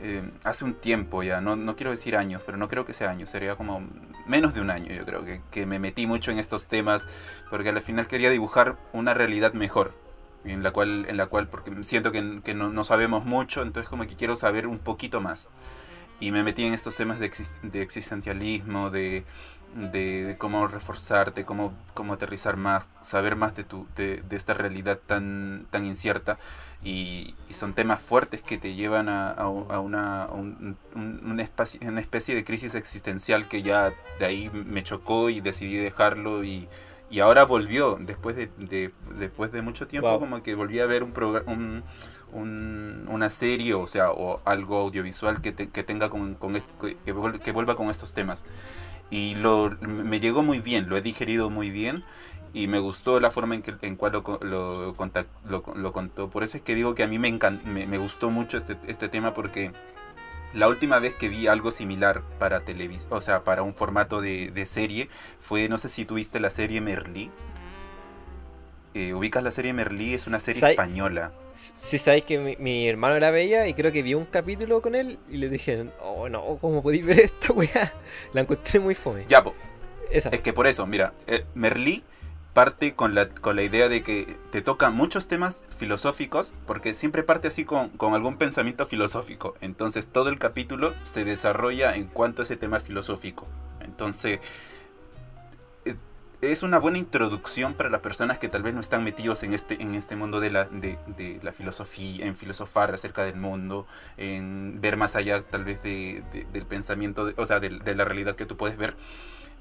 eh, hace un tiempo ya, no, no quiero decir años, pero no creo que sea años, sería como menos de un año yo creo que, que me metí mucho en estos temas porque al final quería dibujar una realidad mejor en la cual, en la cual porque siento que, que no, no sabemos mucho, entonces como que quiero saber un poquito más. Y me metí en estos temas de, exis- de existencialismo, de, de, de cómo reforzarte, cómo, cómo aterrizar más, saber más de, tu, de, de esta realidad tan, tan incierta. Y, y son temas fuertes que te llevan a, a, a una, a un- un- una, especie, una especie de crisis existencial que ya de ahí me chocó y decidí dejarlo y, y ahora volvió, después de, de- después de mucho tiempo,
Wow.
como que volví a ver un, un, un- una serie, o sea, o algo audiovisual que, te- que tenga con, con est- que, que vuelva con estos temas. Y lo, me llegó muy bien, lo he digerido muy bien y me gustó la forma en, que, en cual lo, lo, lo, lo contó. Por eso es que digo que a mí me, encan- me, me gustó mucho este, este tema porque la última vez que vi algo similar para televisión, o sea, para un formato de, de serie, fue, no sé si tuviste la serie Merlí. Eh, ubicas la serie Merlí, es una serie
¿Sai-
española.
Si sabéis que mi, mi hermano la veía y creo que vi un capítulo con él y le dije, oh no, ¿cómo podéis ver esta weá? La encontré muy fome.
Ya, po,
Esa.
Es que por eso, mira, eh, Merlí parte con la, con la idea de que te toca muchos temas filosóficos, porque siempre parte así con, con algún pensamiento filosófico. Entonces todo el capítulo se desarrolla en cuanto a ese tema filosófico. Entonces es una buena introducción para las personas que tal vez no están metidos en este, en este mundo de la, de, de la filosofía, en filosofar acerca del mundo, en ver más allá tal vez de, de- del pensamiento, o sea, de la realidad que tú puedes ver.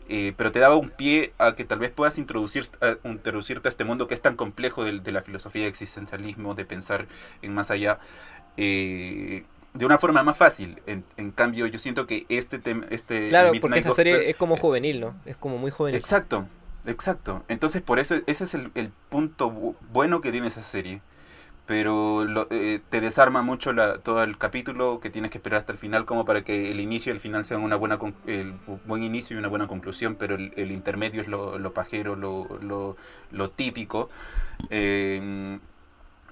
Eh, pero te daba un pie a que tal vez puedas introducir, a- introducirte a este mundo que es tan complejo de, la filosofía de existencialismo, de pensar en más allá, eh, de una forma más fácil. En, en cambio, yo siento que este tema... Este
Claro,
Midnight
porque esa
Gospel-
serie es como juvenil, ¿no? Es como muy juvenil.
Exacto, exacto. Entonces, por eso, ese es el, el punto bu- bueno que tiene esa serie. Pero lo- eh, te desarma mucho la, todo el capítulo que tienes que esperar hasta el final como para que el inicio y el final sean una buena el buen inicio y una buena conclusión, pero el, intermedio es lo, lo pajero, lo, lo, típico. Eh,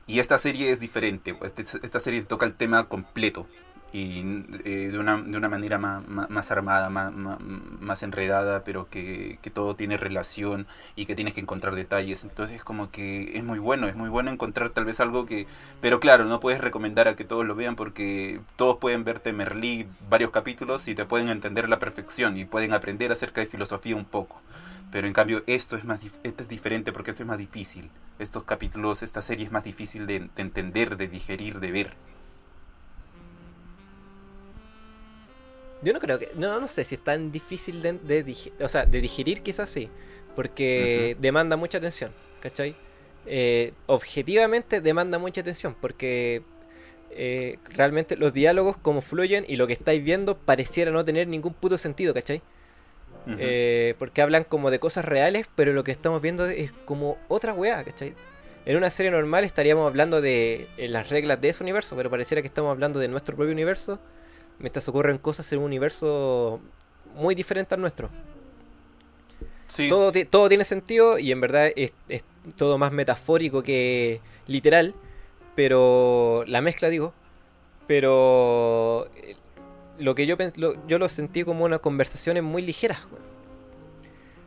y esta serie es diferente, este- esta serie toca el tema completo y eh, de, una, de una manera más, más, armada, más, más, enredada, pero que, que todo tiene relación y que tienes que encontrar detalles. Entonces como que es muy bueno, es muy bueno encontrar tal vez algo que... Pero claro, no puedes recomendar a que todos lo vean porque todos pueden verte Merlí varios capítulos y te pueden entender a la perfección y pueden aprender acerca de filosofía un poco. Pero en cambio esto es, más, esto es diferente porque esto es más difícil. Estos capítulos, esta serie es más difícil de entender, de digerir, de ver.
Yo no creo que. No, no sé si es tan difícil de, de digi- o sea, de digerir, quizás sí. Porque demanda mucha atención, ¿cachai? Eh, objetivamente demanda mucha atención. Porque eh, realmente los diálogos, como fluyen y lo que estáis viendo, pareciera no tener ningún puto sentido, ¿cachai? Eh, porque hablan como de cosas reales, pero lo que estamos viendo es como otra weá, ¿cachai? En una serie normal estaríamos hablando de las reglas de ese universo, pero pareciera que estamos hablando de nuestro propio universo, mientras ocurren cosas en un universo muy diferente al nuestro.
sí,
Todo, todo tiene sentido y en verdad es, es todo más metafórico que literal, pero la mezcla digo, pero eh, lo que yo, lo- yo lo sentí como unas conversaciones muy ligeras.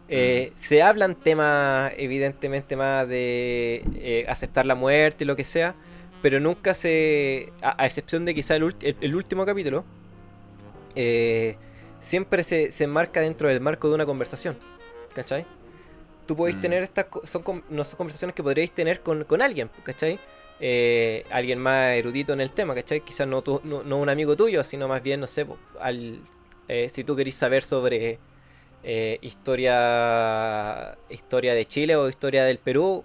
Eh, Se hablan temas evidentemente más de eh, aceptar la muerte y lo que sea, pero nunca se, a, a excepción de quizá el, el- el último capítulo, eh, siempre se, se enmarca dentro del marco de una conversación. ¿Cachai? Tú podéis
Mm.
tener estas son, no son conversaciones que podríais tener con, con alguien, ¿cachai? Eh, alguien más erudito en el tema, ¿cachai? Quizás no, tú- no, no un amigo tuyo, sino más bien, no sé, al, eh, si tú querís saber sobre eh, historia, historia de Chile o historia del Perú,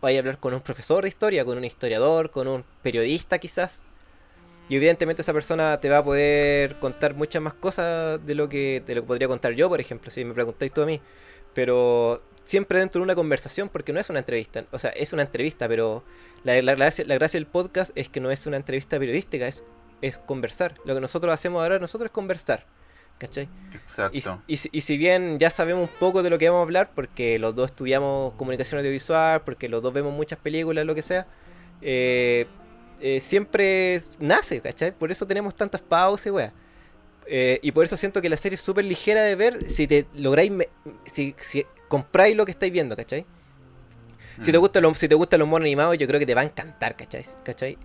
vais a hablar con un profesor de historia, con un historiador, con un periodista quizás. Y evidentemente esa persona te va a poder contar muchas más cosas de lo que te lo que podría contar yo, por ejemplo, si me preguntáis tú a mí. Pero siempre dentro de una conversación, porque no es una entrevista. O sea, es una entrevista, pero la, la gracia, la gracia del podcast es que no es una entrevista periodística, es, es conversar. Lo que nosotros hacemos ahora nosotros es conversar. ¿Cachai? Y,
exacto.
y si- y si bien ya sabemos un poco de lo que vamos a hablar, porque los dos estudiamos comunicación audiovisual, porque los dos vemos muchas películas, lo que sea, eh, eh, siempre nace, ¿cachai? Por eso tenemos tantas pausas, weá. Eh, y por eso siento que la serie es súper ligera de ver si te lográis, me- si, si compráis lo que estáis viendo, ¿cachai? Si te
Mm.
gustan los, si te gustan los monos animados, yo creo que te va a encantar, ¿cachai? ¿Cachai?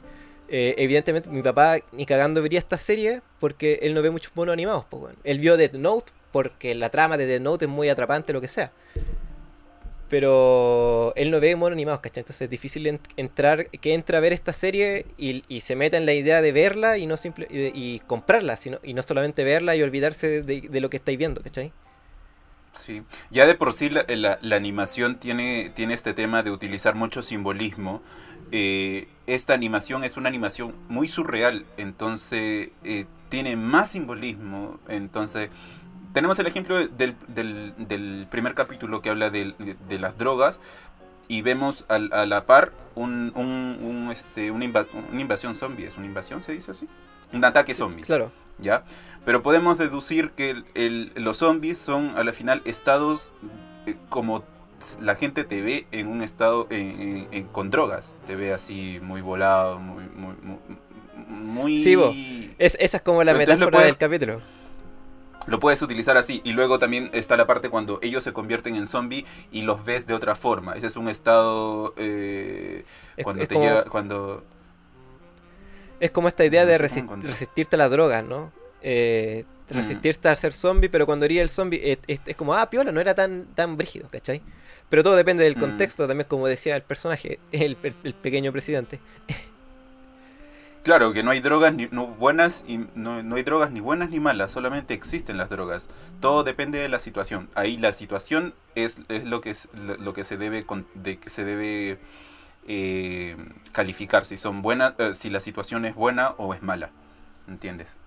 Eh, evidentemente, mi papá ni cagando vería esta serie porque él no ve muchos monos animados. Él vio Death Note porque la trama de Death Note es muy atrapante, lo que sea. Pero él no ve monos animados, ¿cachai? Entonces es difícil en- entrar, que entre a ver esta serie y, y se meta en la idea de verla y no simple, y, comprarla, sino, y no solamente verla y olvidarse de, de lo que estáis viendo, ¿cachai?
Sí, ya de por sí la, la- la animación tiene, tiene este tema de utilizar mucho simbolismo. Eh, esta animación es una animación muy surreal, entonces eh, tiene más simbolismo. Entonces, tenemos el ejemplo del, del- del primer capítulo que habla del- de, de las drogas y vemos al- a la par un, un- un, este, una, una invasión zombie. ¿Es una invasión, se dice así? Un ataque zombie.
Claro.
¿ya? Pero podemos deducir que el- el- los zombies son a la final estados eh, como la gente te ve en un estado en- en- en- con drogas, te ve así muy volado, muy... muy, muy, muy-
Sí, bo. Es, esa es como la
Entonces
metáfora
puedes-
del capítulo.
Lo puedes utilizar así. Y luego también está la parte cuando ellos se convierten en zombie y los ves de otra forma. Ese es un estado... eh,
Es-
cuando
es
te
como-
llega... Cuando...
Es como esta idea
No
de resi- resistirte a las drogas, ¿no? Eh,
Mm.
resistirte a ser zombie, pero cuando eres el zombie es, es- es como, ah, piola, no era tan, tan brígido, ¿cachai? Pero todo depende del
Mm.
contexto, también como decía el personaje, el, el- el pequeño presidente.
Claro, que no hay drogas ni no buenas y no, no hay drogas ni buenas ni malas, solamente existen las drogas. Todo depende de la situación. Ahí la situación es, es lo que es lo que se debe de que se debe eh, calificar si son buenas, eh, si la situación es buena o es mala. ¿Entiendes?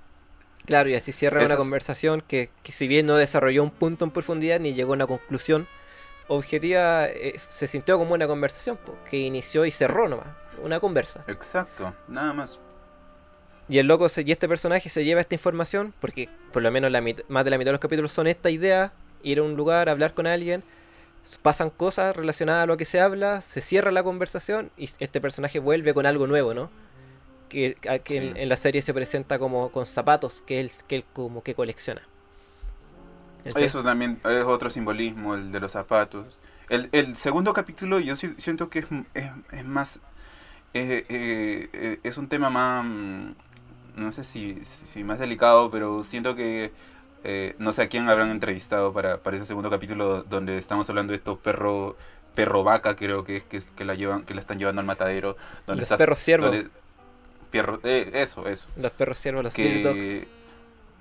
Claro, y así cierra una conversación que, que si bien no desarrolló un punto en profundidad ni llegó a una conclusión objetiva, eh, se sintió como una conversación, que inició y cerró nomás, una conversa.
Exacto, nada más.
Y el loco se- y este personaje se lleva esta información, porque por lo menos la más de la mitad de los capítulos son esta idea, ir a un lugar, hablar con alguien, pasan cosas relacionadas a lo que se habla, se cierra la conversación y este personaje vuelve con algo nuevo, ¿no? Que, que en,
Sí.
en la serie se presenta como con zapatos que él, que él como que colecciona.
Eso también es otro simbolismo, el de los zapatos. El, el segundo capítulo yo siento que es, es, es más... eh, eh, eh, es un tema más... No sé si, si más delicado, pero siento que eh, no sé a quién habrán entrevistado para, para ese segundo capítulo donde estamos hablando de estos perros perro vaca creo que es que, que la llevan que la están llevando al matadero donde
Los
está-
perros
perro- eh, eso eso.
Los perros siervos, los
que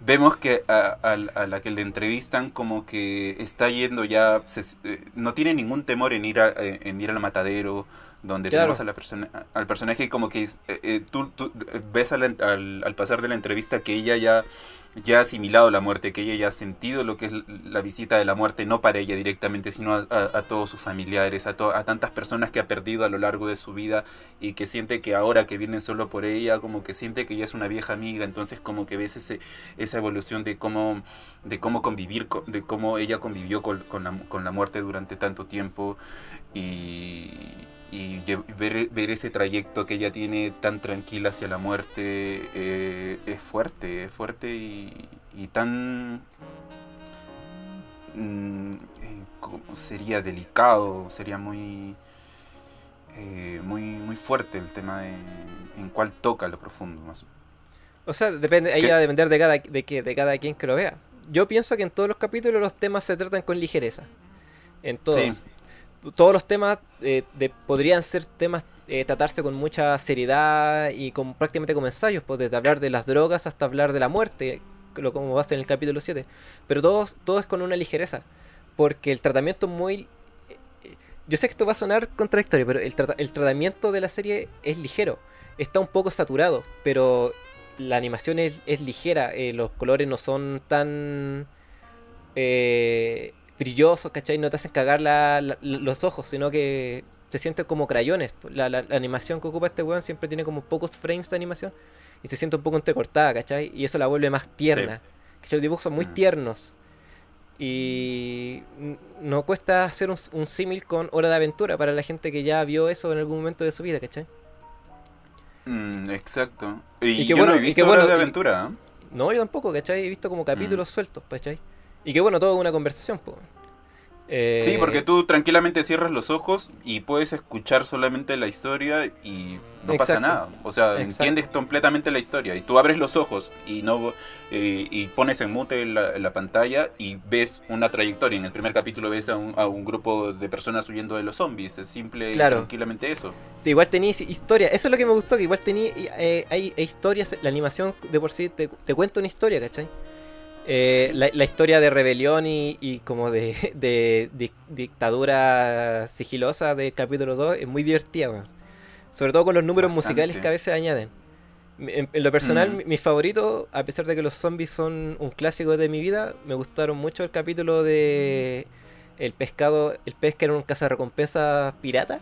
vemos que a, a- a la que le entrevistan como que está yendo ya se- eh, no tiene ningún temor en ir a, eh, en ir al matadero donde
Claro.
tenemos a la persona al personaje como que eh, eh, tú, tú, ves la- al, al pasar de la entrevista que ella ya ya ha asimilado la muerte, que ella ya ha sentido lo que es la visita de la muerte, no para ella directamente, sino a, todos sus familiares, a, to- a tantas personas que ha perdido a lo largo de su vida y que siente que ahora que vienen solo por ella, como que siente que ella es una vieja amiga, entonces como que ves ese, esa evolución de cómo, de cómo convivir, co- de cómo ella convivió con, con la, con la muerte durante tanto tiempo y, y ver, ver ese trayecto que ella tiene tan tranquila hacia la muerte eh, es fuerte, es fuerte y, y tan... mm, eh, ¿cómo sería delicado, sería muy... eh, muy, muy fuerte el tema de en cuál toca lo profundo más.
O sea, depende, ahí va a depender de cada, de, que, de cada quien que lo vea. Yo pienso que en todos los capítulos los temas se tratan con ligereza. En todos.
Sí.
Todos los temas eh, podrían ser temas eh, tratarse con mucha seriedad y con prácticamente como ensayos, pues desde hablar de las drogas hasta hablar de la muerte, lo como va a ser en el capítulo 7. Pero todos, todo es con una ligereza. Porque el tratamiento muy... eh, Yo sé que esto va a sonar contradictorio, pero el, trata- el tratamiento de la serie es ligero. Está un poco saturado, pero la animación es, es ligera. eh, los colores no son tan eh, brillosos, ¿cachai? No te hacen cagar la- la- los ojos, sino que se sienten como crayones. La, la- la animación que ocupa este weón siempre tiene como pocos frames de animación y se siente un poco entrecortada, ¿cachai? Y eso la vuelve más tierna. ¿cachai? Los dibujos son muy
Mm.
tiernos. Y no cuesta hacer un, un símil con Hora de Aventura para la gente que ya vio eso en algún momento de su vida, ¿cachai?
Mm, exacto. Y,
Y qué
yo
bueno-
no he
y
visto
qué
Hora
bueno-
de
y-
aventura. ¿eh?
No, yo tampoco, ¿cachai? He visto como capítulos
Mm.
sueltos, ¿cachai? Y que bueno, todo es una conversación, pues.
Sí, porque tú tranquilamente cierras los ojos y puedes escuchar solamente la historia y no pasa nada. O sea,
Exacto.
entiendes completamente la historia. Y tú abres los ojos y no eh, y pones en mute la, la pantalla y ves una trayectoria. En el primer capítulo ves a un, a un grupo de personas huyendo de los zombies. Es simple
Claro.
y tranquilamente eso.
Igual tenéis historia, eso es lo que me gustó, que igual tenía hay, hay historias, la animación de por sí te, te cuenta una historia, ¿cachai? Eh, la, la historia de rebelión y, y como de, de- de dictadura sigilosa del capítulo 2 es muy divertida. Sobre todo con los números
Bastante.
musicales que a veces añaden. En, en lo personal,
Mm.
mi, mi favorito, a pesar de que los zombies son un clásico de mi vida, me gustaron mucho el capítulo de el pescado, el pez que era un cazarrecompensas pirata.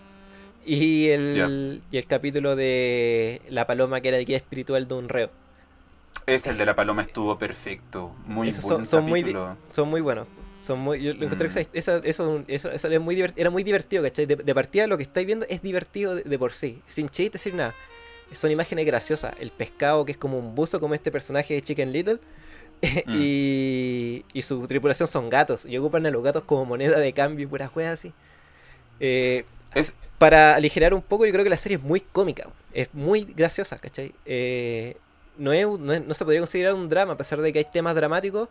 Y el, y el capítulo de la paloma que era el guía espiritual de un reo.
Es el de la paloma estuvo perfecto. Muy buen
son, son muy, son muy buenos. Son muy, yo lo encontré
Mm.
que esa- eso, eso, eso es muy divert- era muy divertido, ¿cachai? De, de partida lo que estáis viendo es divertido de, de por sí, sin chiste, sin nada. Son imágenes graciosas. El pescado que es como un buzo, como este personaje de Chicken Little.
Mm.
y, y su tripulación son gatos. Y ocupan a los gatos como moneda de cambio y puras juegas así. Eh,
Es,
para aligerar un poco, yo creo que la serie es muy cómica. Es muy graciosa, ¿cachai? Eh, no, es, no, no se podría considerar un drama, a pesar de que hay temas dramáticos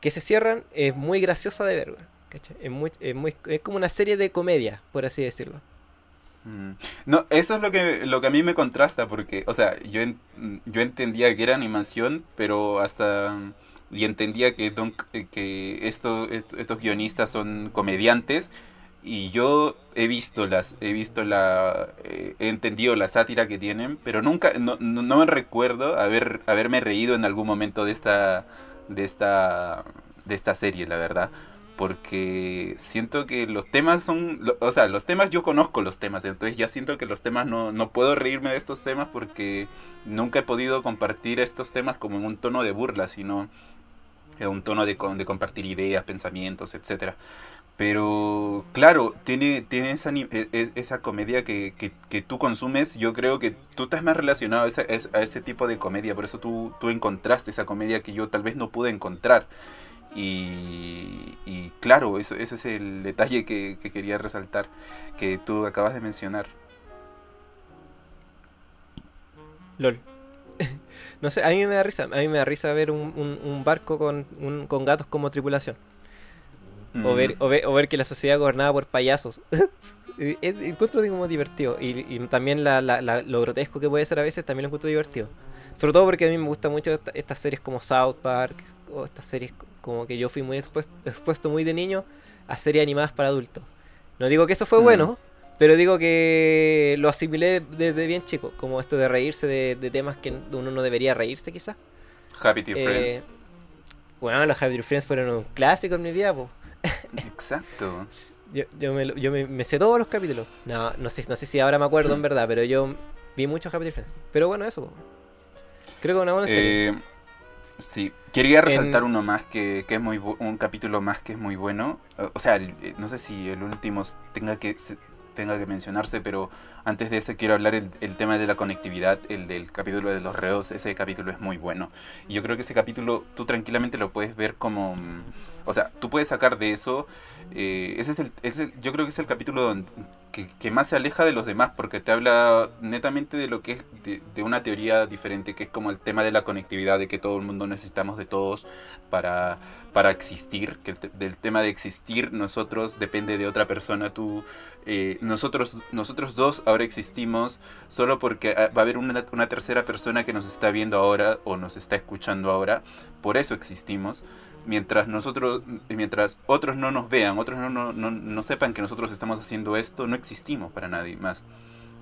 que se cierran. Es muy graciosa de ver, ¿cachai? Es, muy, es, muy, es como una serie de comedia, por así decirlo.
Mm. No, eso es lo que, lo que a mí me contrasta, porque, o sea, yo, yo entendía que era animación, pero hasta... Y entendía que, Don- que esto, est- estos guionistas son comediantes, y yo he visto las, he visto la, eh, he entendido la sátira que tienen, pero nunca, no, no, no me recuerdo haber, haberme reído en algún momento de esta, de esta, de esta serie, la verdad porque siento que los temas son, o sea, los temas yo conozco los temas, entonces ya siento que los temas no, no puedo reírme de estos temas porque nunca he podido compartir estos temas como en un tono de burla, sino en un tono de, de compartir ideas, pensamientos, etcétera. Pero claro, tiene, tiene esa, e- e- esa comedia que, que, que tú consumes, yo creo que tú estás más relacionado a ese, es- a ese tipo de comedia, por eso tú, tú encontraste esa comedia que yo tal vez no pude encontrar. Y, y claro, eso, ese es el detalle que, que quería resaltar, que tú acabas de mencionar.
LOL. No sé, a mí me da risa. A mí me da risa ver un, un- un barco con, un- con gatos como tripulación. O, ver, o, ver, o ver que la sociedad gobernada por payasos. Es- encuentro como divertido. Y, y también la, la- la- lo grotesco que puede ser a veces también lo encuentro divertido. Sobre todo porque a mí me gustan mucho esta- estas series como South Park. O estas series como que yo fui muy expuesto, expuesto muy de niño a series animadas para adultos. No digo que eso fue
Mm.
bueno, pero digo que lo asimilé desde bien chico. Como esto de reírse de, de temas que uno no debería reírse quizás.
Happy Tree
Eh,
Friends.
Bueno, los Happy Tree Friends fueron un clásico en mi vida, po.
Exacto.
Yo, yo, me, yo me, me sé todos los capítulos. No, no sé, no sé si ahora me acuerdo en verdad, pero yo vi muchos Happy Friends. Pero bueno, eso. Creo que una buena serie.
Eh, sí, quería resaltar uno más que, que es muy un capítulo más que es muy bueno. O sea, el- eh, no sé si el último tenga que se- tenga que mencionarse, pero antes de eso quiero hablar el, el tema de la conectividad, el del capítulo de los reos. Ese capítulo es muy bueno. Y yo creo que ese capítulo tú tranquilamente lo puedes ver como... mm, O sea, tú puedes sacar de eso... eh, ese es el, ese- yo creo que es el capítulo donde, que, más se aleja de los demás porque te habla netamente de lo que de, una teoría diferente que es como el tema de la conectividad de que todo el mundo necesitamos de todos para, para existir que del tema de existir nosotros depende de otra persona tú eh, nosotros nosotros dos ahora existimos solo porque ah, va a haber una, una tercera persona que nos está viendo ahora o nos está escuchando ahora por eso existimos mientras nosotros mientras otros no nos vean otros no, no, no, no sepan que nosotros estamos haciendo esto no existimos para nadie más.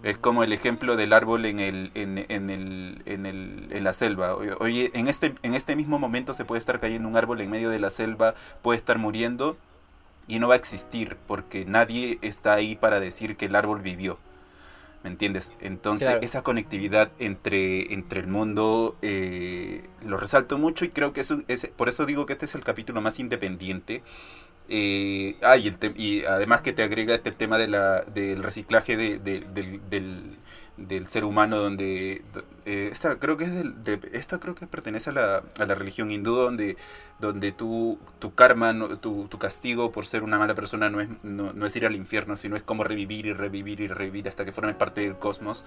Es como el ejemplo del árbol en el en, en el, en, el, en la selva. Oye, en este en este mismo momento se puede estar cayendo un árbol en medio de la selva puede estar muriendo y no va a existir porque nadie está ahí para decir que el árbol vivió ¿Me entiendes? Entonces,
Claro.
esa conectividad entre, entre el mundo eh, lo resalto mucho y creo que es, un- es- por eso digo que este es el capítulo más independiente. Eh, ah, y, el y además que te agrega este tema de la, del reciclaje de- de- del, del- del ser humano, donde do- eh, esta creo que es del, de- esta creo que pertenece a la, a la religión hindú, donde, donde tu, tu karma, no- tu, castigo por ser una mala persona no es, no, no es ir al infierno, sino es como revivir y revivir y revivir hasta que formes parte del cosmos.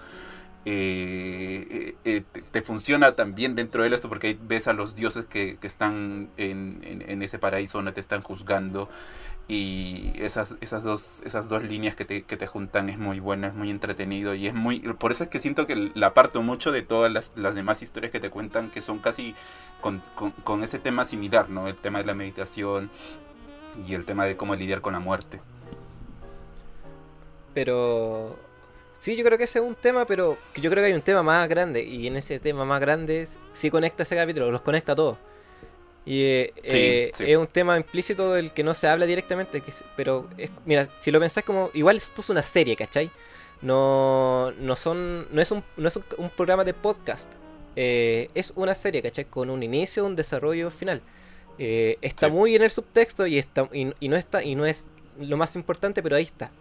Eh, eh, te, funciona también dentro de esto porque ves a los dioses que, que están en, en- en ese paraíso donde te están juzgando y esas, esas, dos, esas dos líneas que te, que te juntan es muy buena, es muy entretenido y es muy... Por eso es que siento que la aparto mucho de todas las, las demás historias que te cuentan que son casi con, con, ese tema similar, ¿no? El tema de la meditación y el tema de cómo lidiar con la muerte.
Pero sí, yo creo que ese es un tema, pero yo creo que hay un tema más grande. Y en ese tema más grande sí conecta ese capítulo, los conecta a todos. Y eh,
Sí,
eh,
sí.
es un tema implícito del que no se habla directamente. Que, pero es- mira, si lo pensás como. Igual esto es una serie, ¿cachai? No, no son. No es un, no es un, un programa de podcast. Eh, es una serie, ¿cachai? Con un inicio, un desarrollo final. Eh, está
Sí.
muy en el subtexto y está y, y no está y no es lo más importante, pero ahí está.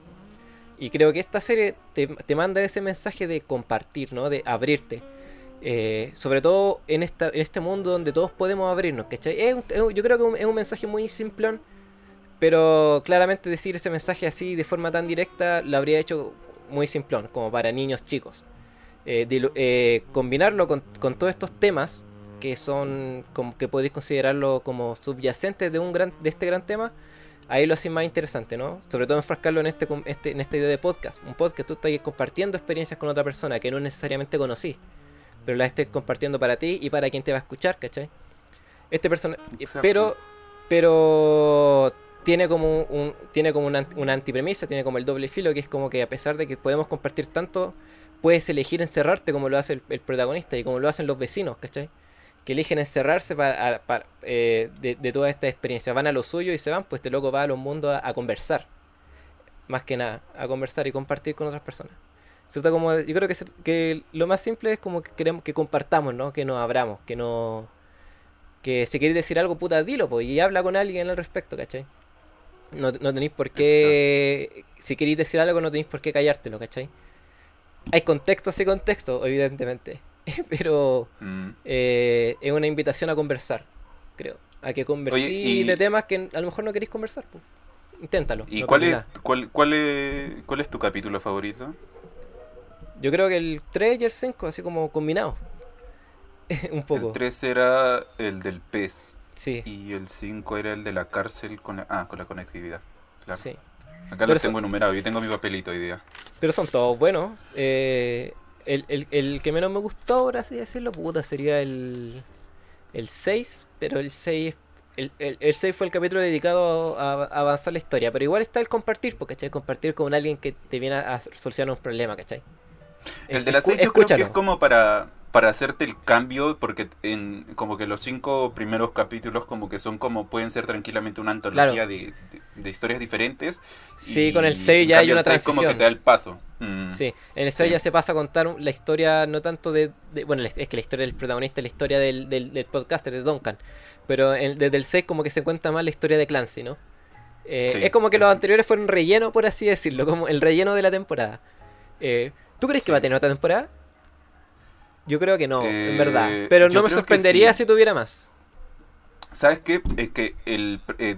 Y creo que esta serie te, te manda ese mensaje de compartir, ¿no? De abrirte. Eh, sobre todo en, este mundo donde todos podemos abrirnos, ¿cachai? Yo creo que es un mensaje muy simplón, pero claramente decir ese mensaje así de forma tan directa lo habría hecho muy simplón, como para niños chicos. Eh, eh, combinarlo con, todos estos temas que son que podéis considerarlo como subyacentes de un gran de este gran tema ahí lo hace más interesante no sobre todo enfrascarlo en este, este en esta idea de podcast un podcast tú estás compartiendo experiencias con otra persona que no necesariamente conocí pero la estés compartiendo para ti y para quien te va a escuchar ¿cachai? este personaje pero pero tiene como un tiene como una, una antipremisa tiene como el doble filo que es como que a pesar de que podemos compartir tanto puedes elegir encerrarte como lo hace el, el protagonista y como lo hacen los vecinos ¿cachai? que eligen encerrarse para, a- para, eh, de, de toda esta experiencia. Van a lo suyo y se van, pues este loco va a los mundos a, a conversar. Más que nada, a conversar y compartir con otras personas. Trata como, yo creo que, que lo más simple es como que queremos que compartamos, ¿no? Que nos abramos, que no... Que si queréis decir algo, puta, dilo, pues, y habla con alguien al respecto, ¿cachai? No, no tenéis por qué... Si queréis decir algo, no tenéis por qué callártelo, ¿cachai? Hay contextos y contextos, evidentemente. Pero
Mm.
eh, es una invitación a conversar, creo. A que converséis de temas que a lo mejor no queréis conversar. pues. Inténtalo.
¿Y
no
cuál, es, cuál, cuál, es, cuál es tu capítulo favorito?
Yo creo que el 3 y el 5, así como combinados. un poco.
El 3 era el del pez
Sí,
y el 5 era el de la cárcel con la, ah, con la conectividad. Claro.
sí.
Acá
Pero
lo tengo enumerado, yo tengo mi papelito hoy día.
Pero son todos buenos. Eh, el, el- el que menos me gustó, por así decirlo, puta, sería el, el 6. Pero el 6, el, el, el 6 fue el capítulo dedicado a, a avanzar la historia. Pero igual está el compartir, porque ¿cachai? Compartir con alguien que te viene a solucionar un problema, ¿cachai?
El de la
escu-
6 yo creo que es como para, para hacerte el cambio, porque en como que los cinco primeros capítulos como que son como pueden ser tranquilamente una antología
Claro.
de, de- de historias diferentes.
Sí,
y
con el 6
en
ya hay una
el 6 como que
transición.
te da el paso. Mm.
Sí, en el 6
Sí.
ya se pasa a contar la historia, no tanto de, de- Bueno, es que la historia del protagonista es la historia del, del, del podcaster, de Duncan. Pero en- desde el 6 como que se cuenta más la historia de Clancy, ¿no? Eh,
Sí.
Es como que los anteriores fueron relleno, por así decirlo, como el relleno de la temporada. Eh, ¿Tú crees que va a tener otra temporada? Yo creo que no,
Eh,
en verdad. Pero
yo
no me sorprendería
sí.
si tuviera más.
¿Sabes qué? Es que el eh,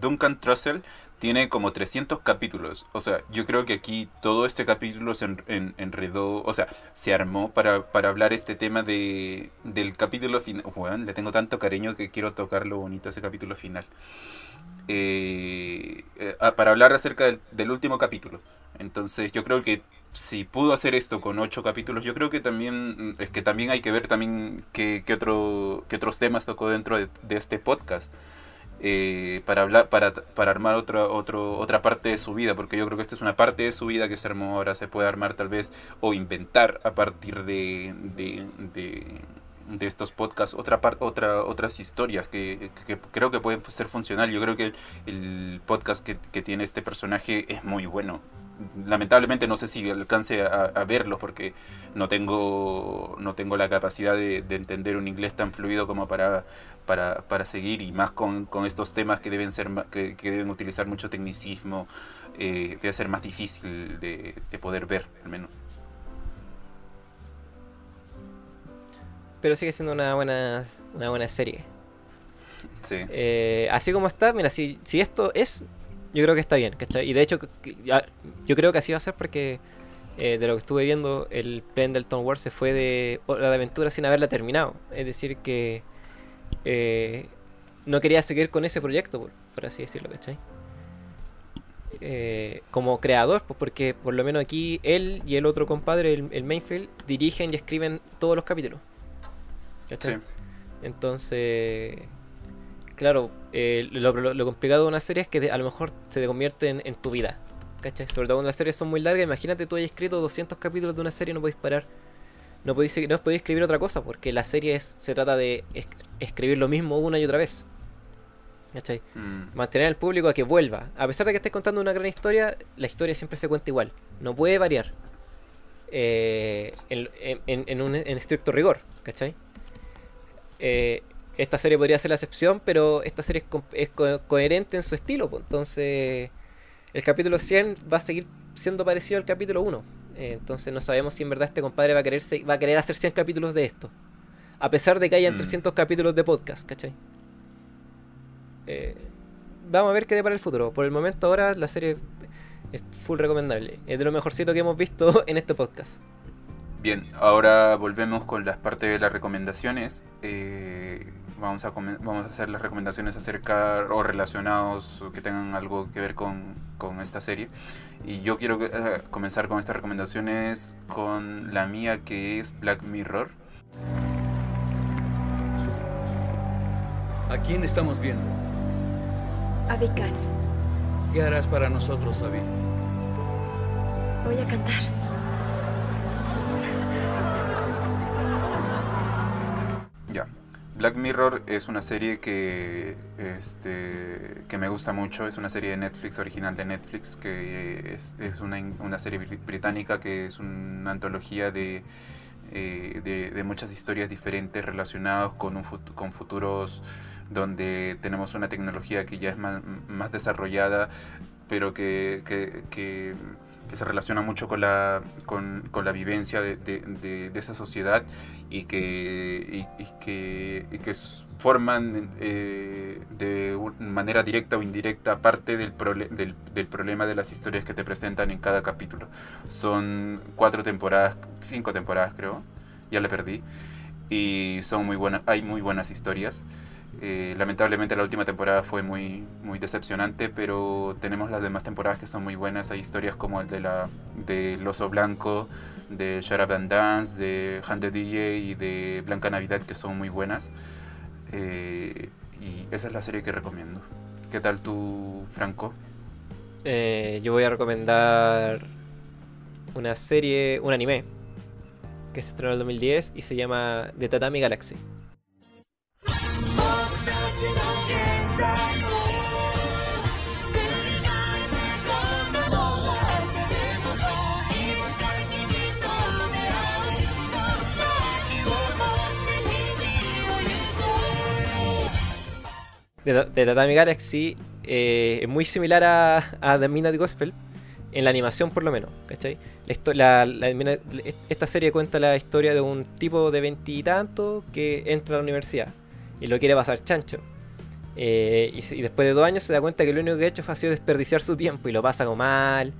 Duncan Trussell tiene como 300 capítulos. O sea, yo creo que aquí todo este capítulo se en- en- enredó, o sea, se armó para, para hablar este tema de, del capítulo final. Juan, le tengo tanto cariño que quiero tocar lo bonito ese capítulo final. Eh, eh, ah, para hablar acerca del, del último capítulo. Entonces, yo creo que si pudo hacer esto con ocho capítulos, yo creo que también es que también hay que ver también qué, qué otro, qué otros temas tocó dentro de, de este podcast. eh, para hablar para, para armar otra otro, otra parte de su vida porque yo creo que esta es una parte de su vida que se armó ahora se puede armar tal vez o inventar a partir de, de, de, de estos podcasts otra par- otra otras historias que, que creo que pueden ser funcional. Yo creo que el, el podcast que, que tiene este personaje es muy bueno. Lamentablemente no sé si alcance a, a verlos porque no tengo no tengo la capacidad de, de entender un inglés tan fluido como para para, para seguir y más con, con estos temas que deben ser que, que deben utilizar mucho tecnicismo eh, debe ser más difícil de, de poder ver al menos
Pero sigue siendo una buena, una buena serie.
sí
Eh, así como está, mira, si, si esto es, yo creo que está bien, ¿cachai? Y de hecho, yo creo que así va a ser porque eh, de lo que estuve viendo, el Pendleton War se fue de Hora de Aventura sin haberla terminado. Es decir, que eh, no quería seguir con ese proyecto, por, por así decirlo, ¿cachai? Eh, como creador, pues porque por lo menos aquí él y el otro compadre, el, el Mainfield, dirigen y escriben todos los capítulos. ¿Cachai?
sí
Entonces, claro, eh, lo, lo- lo complicado de una serie es que a lo mejor se te convierte en, en tu vida. ¿Cachai? Sobre todo cuando las series son muy largas. Imagínate tú hayas escrito 200 capítulos de una serie y no podéis parar. No podéis, no podéis escribir otra cosa porque la serie es- se trata de es- escribir lo mismo una y otra vez. ¿Cachai?
Mm,
Mantener al público a que vuelva. A pesar de que estés contando una gran historia, la historia siempre se cuenta igual. No puede variar. Eh, en, en- en- en un en estricto rigor, ¿cachai? Eh, esta serie podría ser la excepción, pero esta serie es, co- es co- coherente en su estilo. pues, Entonces, el capítulo 100 va a seguir siendo parecido al capítulo 1. Eh, entonces, no sabemos si en verdad este compadre va a querer, va a querer hacer 100 capítulos de esto. A pesar de que hayan
Mm.
300 capítulos de podcast, ¿cachai? Eh, vamos a ver qué depara el futuro. Por el momento ahora la serie es full recomendable. Es de lo mejorcito que hemos visto en este podcast.
Bien, ahora volvemos con las partes de las recomendaciones. Eh, vamos, a vamos a hacer las recomendaciones acerca o relacionados o que tengan algo que ver con, con esta serie. Y yo quiero eh, comenzar con estas recomendaciones con la mía que es Black Mirror.
¿A quién estamos viendo?
Abican,
¿Qué harás para nosotros, Abby?
voy a cantar.
Black Mirror es una serie que, este, que me gusta mucho. Es una serie de Netflix, original de Netflix, que es, una, una serie bri- británica que es una antología de, eh, de, de muchas historias diferentes relacionadas con, un con futuros donde tenemos una tecnología que ya es más, más desarrollada, pero que, que, que- que se relaciona mucho con la, con, con la vivencia de, de- de- de esa sociedad y que, y, y que, y que forman eh, de manera directa o indirecta parte del, del, del problema de las historias que te presentan en cada capítulo. Son cuatro temporadas, cinco temporadas creo, ya le perdí. y son muy buenas, hay muy buenas historias. Eh, lamentablemente la última temporada fue muy, muy decepcionante, pero tenemos las demás temporadas que son muy buenas. Hay historias como el de la del oso blanco, de Shut and Dance, de Hunter DJ y de Blanca Navidad que son muy buenas. Eh, y esa es la serie que recomiendo. ¿Qué tal tú, Franco?
Eh, yo voy a recomendar una serie, un anime, que se estrenó en el 2010 y se llama The Tatami Galaxy. De, de Tatami Galaxy eh, es muy similar a, a The Midnight Gospel, en la animación por lo menos, ¿cachai? La histo- la- la- esta serie cuenta la historia de un tipo de veintitantos que entra a la universidad y lo quiere pasar chancho. Eh, y, después de dos años se da cuenta que lo único que ha hecho ha sido desperdiciar su tiempo y lo pasa como mal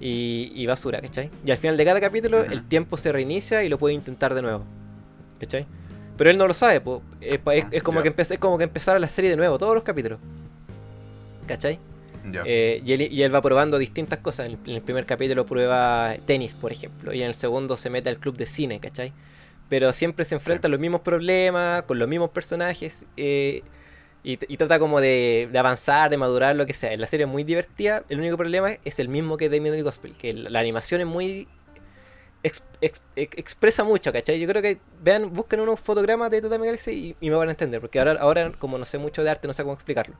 y, y basura, ¿cachai? Y al final de cada capítulo el tiempo se reinicia y lo puede intentar de nuevo, ¿cachai? Pero él no lo sabe, po. Es, pa- es-
Ah,
es como
ya.
que es como que empezara la serie de nuevo, todos los capítulos. ¿Cachai? Eh, y, él, y él va probando distintas cosas. En el, en el primer capítulo prueba tenis, por ejemplo. Y en el segundo se mete al club de cine, ¿cachai? Pero siempre se enfrenta a los mismos problemas, con los mismos personajes. eh, y, y trata como de, de avanzar, de madurar, lo que sea. La serie es muy divertida. El único problema es el mismo que Midnight Gospel. Que la, la animación es muy... ex- ex- ex- expresa mucho, ¿cachai? Yo creo que vean, busquen unos fotogramas de Tatami Galaxy y, me van a entender. Porque ahora, ahora, como no sé mucho de arte, no sé cómo explicarlo.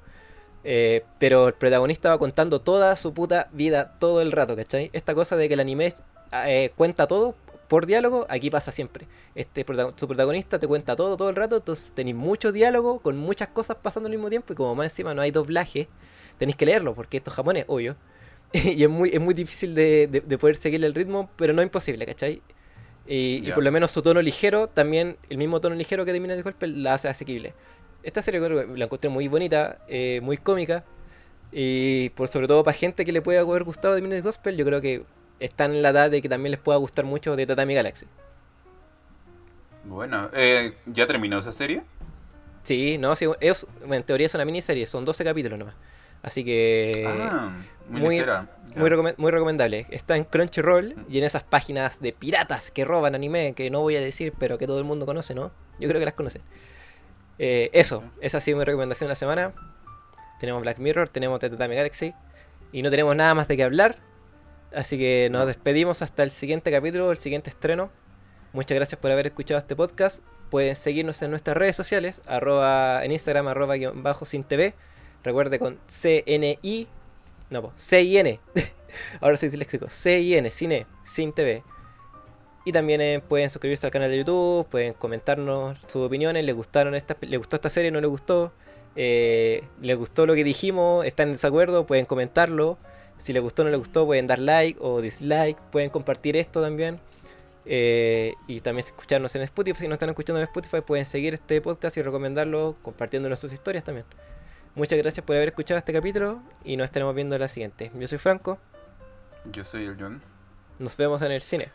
Eh, pero el protagonista va contando toda su puta vida todo el rato, ¿cachai? Esta cosa de que el anime eh, cuenta todo por diálogo, aquí pasa siempre. Este su protagonista te cuenta todo todo el rato, entonces tenéis mucho diálogo con muchas cosas pasando al mismo tiempo y como más encima no hay doblaje, tenéis que leerlo porque esto es japonés, obvio. y es muy, es muy difícil de, de- de poder seguirle el ritmo, pero no imposible, ¿cachai? Y, por lo menos su tono ligero, también el mismo tono ligero que termina de golpe, la hace asequible. Esta serie creo que la encontré muy bonita, eh, muy cómica. Y por sobre todo para gente que le pueda haber gustado de Midnight Gospel, yo creo que están en la edad de que también les pueda gustar mucho de Tatami Galaxy.
Bueno, eh, ¿ya terminó esa serie?
Sí, no, sí, es- en teoría es una miniserie, son 12 capítulos nomás. Así que
ah, muy,
muy- muy, recome- muy recomendable. Está en Crunchyroll y en esas páginas de piratas que roban anime, que no voy a decir, pero que todo el mundo conoce, ¿no? Yo creo que las conocen. Eh, eso,
Sí.
esa ha sido mi recomendación de la semana. Tenemos Black Mirror, tenemos The Tatami Galaxy y no tenemos nada más de qué hablar. Así que nos despedimos hasta el siguiente capítulo, el siguiente estreno. Muchas gracias por haber escuchado este podcast. Pueden seguirnos en nuestras redes sociales, arroba, en Instagram, arroba guion bajo sin TV. Recuerde con CNI, no, po, CIN. Ahora soy disléxico. CIN, Cine, sin TV. Y también eh, pueden suscribirse al canal de YouTube, pueden comentarnos sus opiniones, les gustaron esta, le gustó esta serie, no les gustó, eh, les gustó lo que dijimos, están en desacuerdo, pueden comentarlo. Si les gustó o no les gustó, pueden dar like o dislike, pueden compartir esto también. Eh, y también escucharnos en Spotify. Si no están escuchando en Spotify, pueden seguir este podcast y recomendarlo compartiendo sus historias también. Muchas gracias por haber escuchado este capítulo y nos estaremos viendo en la siguiente. Yo soy Franco,
Yo soy el John.
nos vemos en el cine.